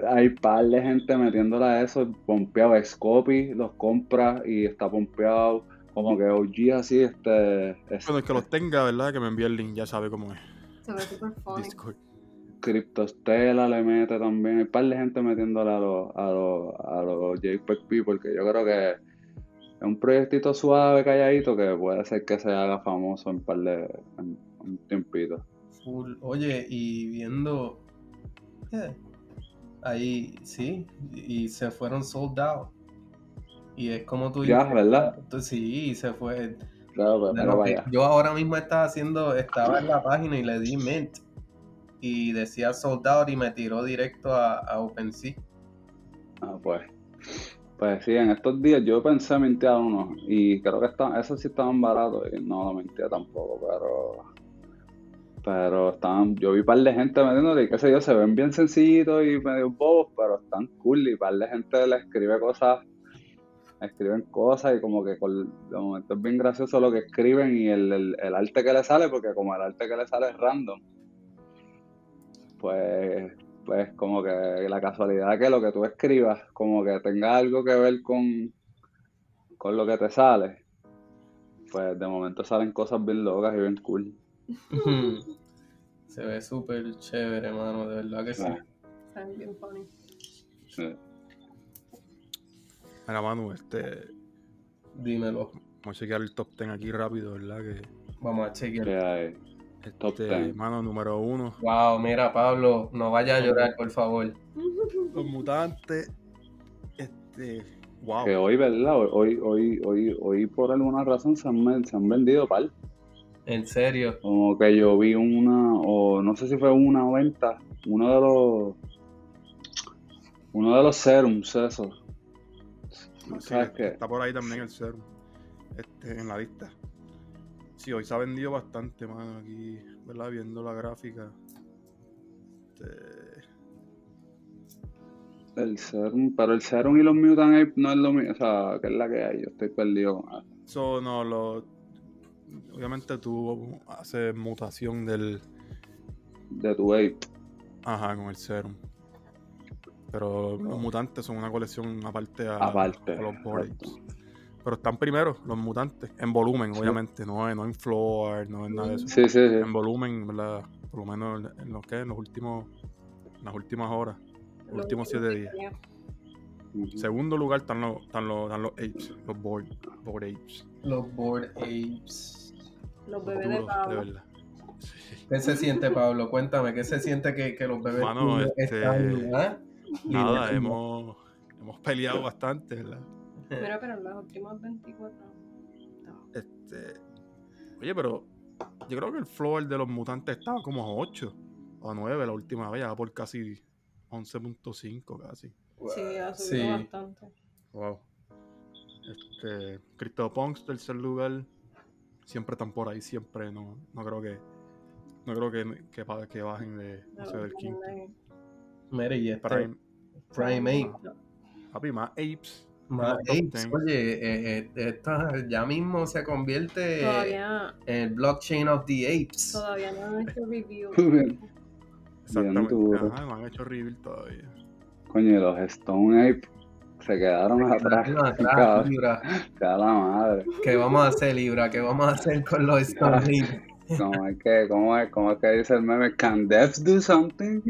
hay par de gente metiéndole a eso, pompeado. Scopy los compra y está pompeado. Como que OG así, este... es-
Bueno, el que los tenga, ¿verdad? Que me envíe el link, ya sabe cómo es.
Se ve.
Discord.
Cryptostela le mete también. Hay un par de gente metiéndole a los, a los, a los JPEG People, que yo creo que es un proyectito suave, calladito, que puede ser que se haga famoso en un par de en un tiempito.
Full. Oye, y viendo. eh, ahí, sí, y se fueron sold out. Y es como tú
Ya, ¿verdad?
tú- sí, se fue.
Claro, pues, para
que
allá.
yo ahora mismo estaba haciendo, estaba en la página y le di mint. Y decía sold out y me tiró directo a, OpenSea.
Ah, pues. Pues sí, en estos días yo pensé mintear unos y creo que estaban, esos sí estaban baratos y no lo mentía tampoco, pero pero estaban, yo vi un par de gente metiéndole y qué sé yo, se ven bien sencillitos y medio bobos, pero están cool y un par de gente le escribe cosas, escriben cosas y como que con, de momento es bien gracioso lo que escriben y el, el arte que le sale, porque como el arte que le sale es random, pues pues como que la casualidad que lo que tú escribas como que tenga algo que ver con, con lo que te sale, pues de momento salen cosas bien locas y bien cool. (laughs)
se ve súper chévere, mano, de verdad que sí.
Ah,
Se ve bien funny.
sí.
Mira, Manu, este.
Dímelo.
Vamos a chequear el top 10 aquí rápido, ¿verdad? Que,
Vamos a chequear.
Top
este,
10.
mano, número uno.
Wow, mira, Pablo, no vaya a llorar, por favor.
Los mutantes. Este. Wow.
Que hoy, ¿verdad? Hoy, hoy, hoy, hoy por alguna razón se han, ven- se han vendido par.
En serio.
Como que yo vi una, o no sé si fue una venta, uno de los, uno de los serums, esos.
Sí,
¿Sabes qué?
Está por ahí también el serum. Este, en la lista. Sí, hoy se ha vendido bastante, mano, aquí, ¿verdad? Viendo la gráfica. Este,
El serum, pero el serum y los mutant ape no es lo mismo, o sea, que es la que hay, yo estoy perdido con eso.
so, no, lo, obviamente tú haces mutación del,
De tu ape.
ajá, con el serum. Pero los mutantes son una colección aparte a,
Aparte,
a los. Apes. Pero están primero los mutantes, en volumen,
Sí.
obviamente, no, en- no en floor, no en nada de eso.
Sí, sí, sí.
En volumen, ¿verdad? Por lo menos en, los que en los últimos, en las últimas horas, los
Los
últimos siete días.
Ujú.
Segundo lugar están los, están los, están los apes, los board, board apes.
Los Bored Apes.
Los bebés de
Duros, de
Pablo.
verdad.
¿Qué se siente, Pablo? Cuéntame, ¿qué se siente que, que los bebés
Mano, este,
están, ah,
Nada, hemos peleado bastante, ¿verdad?
Mira, pero los últimos 24. no.
Este, oye, pero yo creo que el floor de los mutantes estaba como a 8 o a 9 la última vez, ya por casi 11.5 casi.
Sí, ha subido
Sí.
bastante.
Wow. Este, CryptoPunks, tercer lugar. Siempre están por ahí, siempre. No, no creo que. No creo que, que, bajen de, no
No,
sé, del quinto.
Mira, y este
Prime,
Prime Ape.
papi, más apes.
Más.
10.
Oye, eh, eh, esta (laughs) ya mismo se convierte
Todavía,
en el blockchain of the apes.
todavía no han hecho review. (laughs)
Exactamente. Ajá, no han hecho reveal todavía.
Coño, y los Stone Ape se quedaron atrás.
Quedaron atrás, (laughs)
cabrón.
Libra.
La madre.
¿Qué vamos a hacer, Libra? ¿Qué vamos a hacer con los Stone Apes?
¿Cómo es que, cómo es, cómo es que dice el meme? Can devs do something?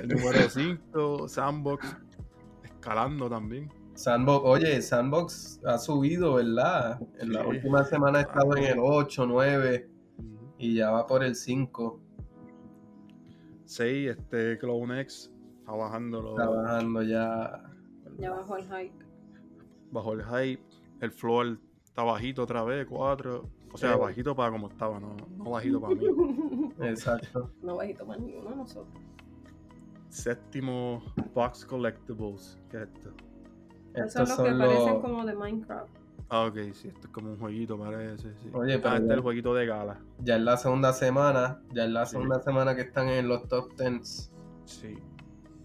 El número 5, Sandbox, escalando también.
Sandbox, oye, Sandbox ha subido, ¿verdad? En la
Sí.
última semana ha estado en el 8, 9 y ya va por el 5,
6, este CloneX está bajando los-
trabajando ya.
Ya bajó el hype.
bajo el hype. El floor está bajito otra vez, 4. O sea,
Sí.
bajito para como estaba, no, no bajito para mí. (laughs)
Exacto.
no bajito más ninguno de nosotros.
Séptimo, Box Collectibles. ¿Qué es esto?
Esos
Estos
son los que parecen como de Minecraft.
Ah, ok, sí, esto es como un jueguito, parece. Sí.
Oye,
ah,
pero
este
ya-
es el jueguito de gala.
Ya es la segunda semana, ya es la
Sí.
segunda semana que están en los top 10
Sí.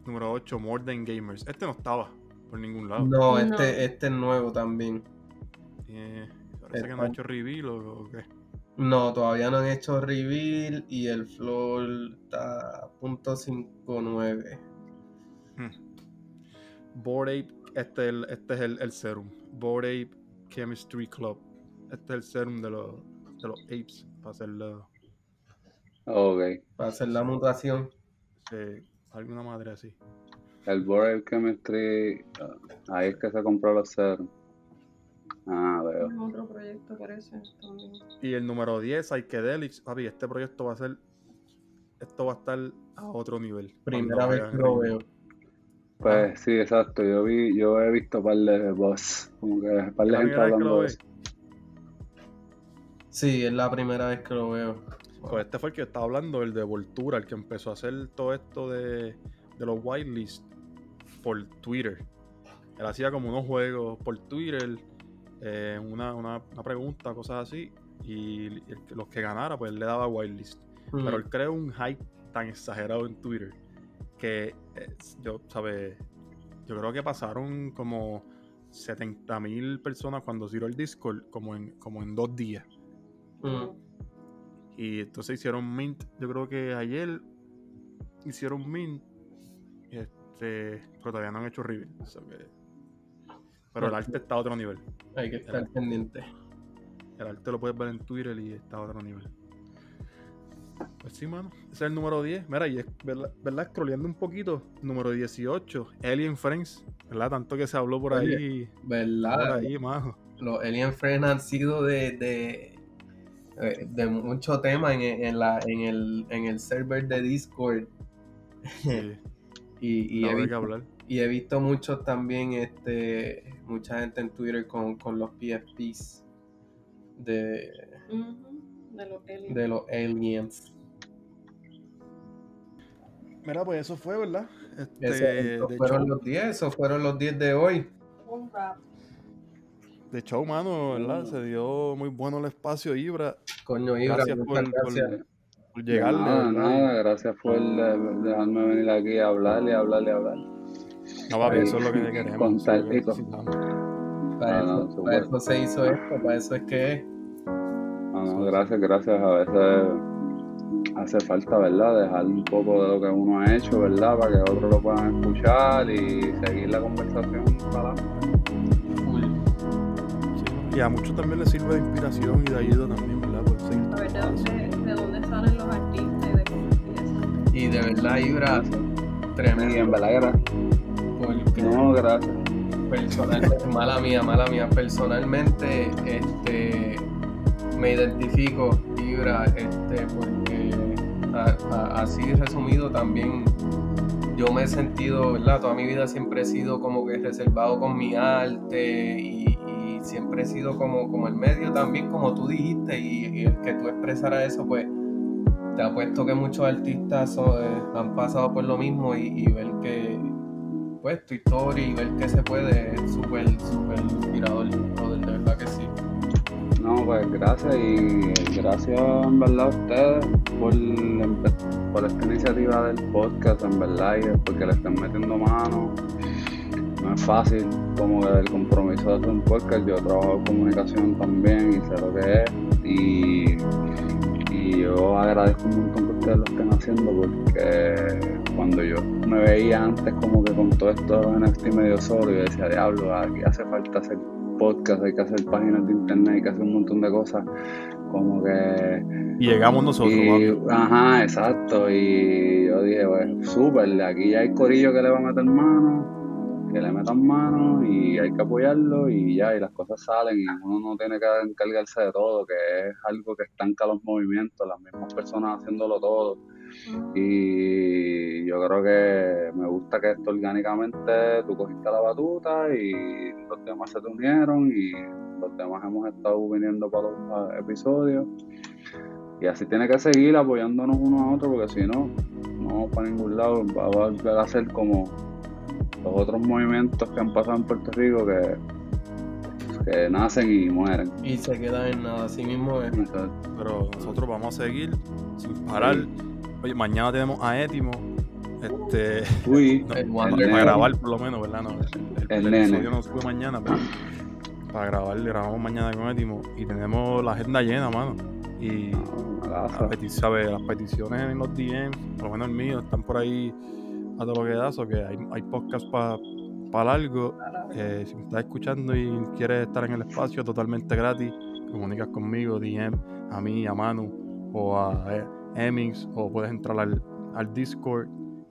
Número 8, More Than Gamers. Este no estaba por ningún lado.
No,
No.
este, este es nuevo también.
Eh, parece que no ha hecho reveal o, o qué.
No, todavía no han hecho reveal y el floor está a punto .59.
Bored Ape, este, es el- este es el, el serum. Bored Ape Chemistry Club. Este es el serum de los, de los apes. Para hacer la-
Ok.
Para hacer la mutación.
eh, alguna madre así.
El Boreal Chemistry, ah, ahí es que se compró los ceros. Ah, veo.
Es otro proyecto parece también.
Y el número 10, Psychedelics. Papi, este proyecto va a ser. Esto va a estar a otro nivel.
Primera vez que lo veo.
Pues sí, exacto. Yo vi, yo he visto par de boss, como que par de
La
gente
primera vez que
hablando
lo
de eso.
Sí, es la primera vez que lo veo.
Pues este fue el que estaba hablando, el de Voltura, el que empezó a hacer todo esto de, de los whitelist por Twitter. Él hacía como unos juegos por Twitter, eh, una, una, una pregunta, cosas así, y el- los que ganara, pues él le daba whitelist.
Mm.
Pero él creó un hype tan exagerado en Twitter que eh, yo, ¿sabes? Yo creo que pasaron como 70 mil personas cuando tiró el Discord, como en, como en dos días.
Mm.
Y entonces hicieron mint, yo creo que ayer hicieron mint, este, pero todavía no han hecho reveal. so que- pero el arte está a otro nivel.
Hay que estar pendiente.
El arte lo puedes ver en Twitter y está a otro nivel. Pues sí, mano. Ese es el número 10. Mira, y es verdad, ¿verdad? Scrolleando un poquito. Número 18, Alien Friends. ¿Verdad? Tanto que se habló por
Oye,
ahí. Por
¿Verdad?
ahí, majo.
Los Alien Friends han sido de, de, eh, de mucho tema en, en, la, en, el, en el server de Discord.
Sí, (laughs)
Y, y,
no
he visto, y he visto muchos también, este, mucha gente en Twitter con, con los PFPs de,
Ujú, De los aliens.
de los aliens.
Mira, pues eso fue, ¿verdad? Este,
Ese- esos fueron
show,
los 10, esos fueron los 10 de hoy.
Un rap.
de show, mano, ¿verdad?
Mm.
Se dio muy bueno el espacio, Ibra.
Coño, Ibra,
Gracias
muchas
por- por-
gracias.
Por llegarle,
nada, nada, gracias por eh, dejarme venir aquí a hablar y hablar y hablar.
No, papi, eso es lo que queremos.
Con.
Para,
Ah, no,
eso,
súper.
para eso se hizo esto, para eso es que es.
No, no, gracias, gracias. A veces hace falta, ¿verdad? Dejar un poco de lo que uno ha hecho, ¿verdad? Para que otros lo puedan escuchar y seguir la conversación para.
Sí, Y a muchos también les sirve de inspiración y de ayuda también, ¿verdad? Por seguir
A ver de dónde, de dónde salen los artistas y de cómo empiezan.
Y de verdad, Ibra,
Y en
tremendo.
verdad, gracias. No, gracias.
personalmente, (laughs) mala mía, mala mía, personalmente, este, me identifico, Ibra, este, porque a- a- así resumido también yo me he sentido, ¿verdad? Toda mi vida siempre he sido como que reservado con mi arte y, y siempre he sido como, como el medio también, como tú dijiste, y, y el que tú expresaras eso, pues te apuesto que muchos artistas son, eh, han pasado por lo mismo y, y ver que, pues, tu historia y ver que se puede es súper, súper inspirador, brother, de verdad que sí.
No, pues gracias y gracias en verdad a ustedes por, por esta iniciativa del podcast, en verdad, y porque le están metiendo mano. No es fácil como que el compromiso de hacer un podcast. Yo trabajo en comunicación también y sé lo que es. Y, y yo agradezco un montón que ustedes lo estén haciendo porque cuando yo me veía antes como que con todo esto en este medio solo, yo decía, diablo, aquí hace falta hacer podcast, hay que hacer páginas de internet, hay que hacer un montón de cosas como que
Y llegamos nosotros,
y, ajá, exacto. Y yo dije, pues, súper, aquí ya hay corillo que le va a meter mano, que le metan mano y hay que apoyarlo y ya, y las cosas salen y uno no tiene que encargarse de todo, que es algo que estanca los movimientos, las mismas personas haciéndolo todo. Y yo creo que me gusta que esto orgánicamente tú cogiste la batuta y los demás se te unieron y los demás hemos estado viniendo para los episodios. Y así tiene que seguir apoyándonos uno a otro porque si no, no vamos para ningún lado. Va a volver a ser como los otros movimientos que han pasado en Puerto Rico que, que nacen y mueren.
Y se queda en nada, así mismo es.
Pero nosotros vamos a seguir sin parar. Oye, mañana tenemos a Etimo. Este,
Uy, (laughs)
no,
El
para grabar por lo menos, ¿verdad? No, el, el-
El
no sube mañana, pero para grabar, grabamos mañana con Etimo y tenemos la agenda llena, mano. Y las,
Malazo.
peti- ¿sabe? las peticiones en los DMs, por lo menos el mío, están por ahí a todo lo que da, so que hay, hay podcast para largo. Eh, si me estás escuchando y quieres estar en el espacio totalmente gratis, comunicas conmigo, DM, a mí, a Manu o a eh, Emix, o puedes entrar al, al Discord.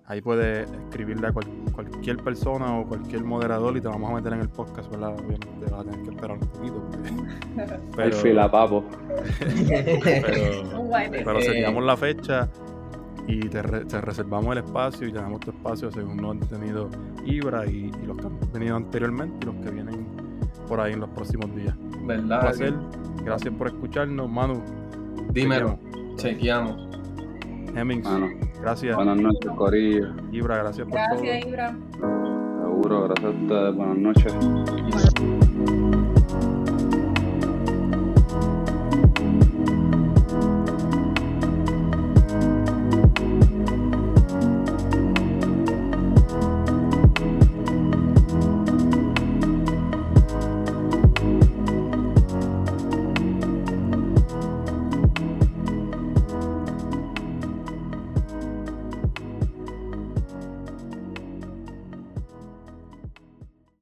Ahí puedes escribirle a cual- cualquier persona o cualquier moderador y te vamos a meter en el podcast, ¿verdad? Obviamente vas a tener que esperar un poquito. (laughs) porque-
El
Pero,
fila papo.
pero, (laughs)
Un de-
pero
Eh,
seríamos la fecha y te, re- te reservamos el espacio y tenemos tu espacio según nos han tenido Ibra y, y los que han venido anteriormente y los que vienen por ahí en los próximos días. Un
¿Verdad?
placer. Gracias por escucharnos, Manu.
Dímelo. Chequeamos.
Hemmings,
Mano,
gracias.
buenas noches, Corillo.
Ibra, gracias por
Gracias,
todo.
Ibra.
Seguro, gracias a ustedes. Buenas noches.